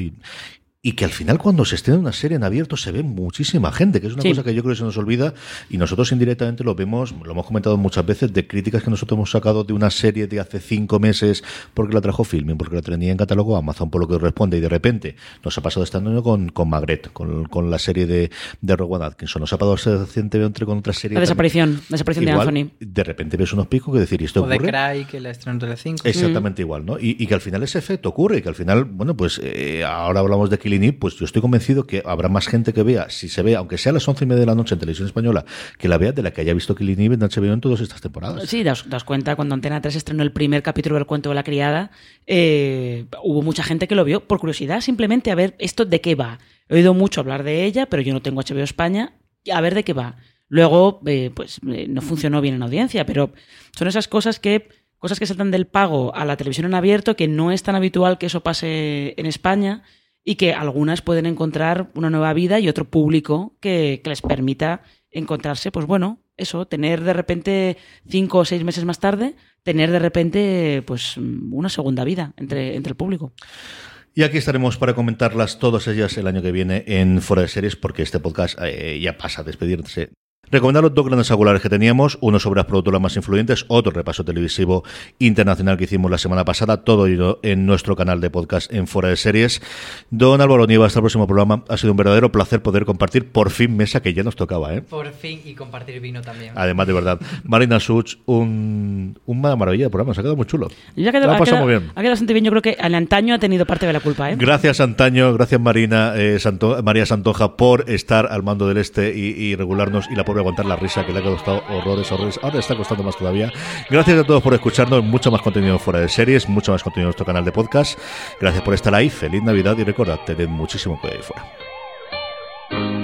Y que al final cuando se estrena una serie en abierto se ve muchísima gente, que es una Sí. cosa que yo creo que se nos olvida y nosotros indirectamente lo vemos, lo hemos comentado muchas veces, de críticas que nosotros hemos sacado de una serie de hace cinco meses porque la trajo Filming, porque la tenía en catálogo Amazon por lo que responde y de repente nos ha pasado este año con, con Magret, con, con la serie de, de Rowan Atkinson, nos ha pasado recientemente con otra serie La también. desaparición, la desaparición Igual, de Anthony. de repente ves unos picos que decir, ¿y esto O de ocurre? Cry, que la estrenó en Telecinco. Exactamente igual, ¿no? Y, y que al final ese efecto ocurre y que al final, bueno, pues eh, ahora hablamos de Pues yo estoy convencido que habrá más gente que vea, si se ve, aunque sea a las once y media de la noche en televisión española, que la vea de la que haya visto Killing Eve en HBO en todas estas temporadas. Sí, daos, daos cuenta, cuando Antena 3 estrenó el primer capítulo del cuento de la criada, eh, hubo mucha gente que lo vio por curiosidad, simplemente a ver esto de qué va. He oído mucho hablar de ella, pero yo no tengo HBO España, a ver de qué va. Luego, eh, pues eh, no funcionó bien en audiencia, pero son esas cosas que cosas que saltan del pago a la televisión en abierto, que no es tan habitual que eso pase en España y que algunas pueden encontrar una nueva vida y otro público que, que les permita encontrarse, pues bueno, eso, tener de repente cinco o seis meses más tarde, tener de repente pues una segunda vida entre, entre el público. Y aquí estaremos para comentarlas todas ellas el año que viene en Fuera de Series, porque este podcast eh, ya pasa a despedirse Recomendar los dos grandes angulares que teníamos, uno sobre las productoras más influyentes, otro repaso televisivo internacional que hicimos la semana pasada, todo ello en nuestro canal de podcast en Fuera de Series. Don Álvaro Nieva, hasta el próximo programa. Ha sido un verdadero placer poder compartir por fin mesa que ya nos tocaba, ¿eh? Por fin, y compartir vino también. Además, de verdad. Marina Such, un, una maravilla de programa, se ha quedado muy chulo. Ya quedado, ha, pasado muy bien. Ha quedado bastante bien, yo creo que al antaño ha tenido parte de la culpa, ¿eh? Gracias, Antaño, gracias, Marina, eh, María Santoja, por estar al mando del este y, y regularnos y la pobre aguantar la risa que le ha costado horrores, horrores. Ahora está costando más todavía. Gracias a todos por escucharnos. Mucho más contenido fuera de series, mucho más contenido en nuestro canal de podcast. Gracias por estar ahí. Feliz Navidad y recordad, tened muchísimo cuidado ahí fuera.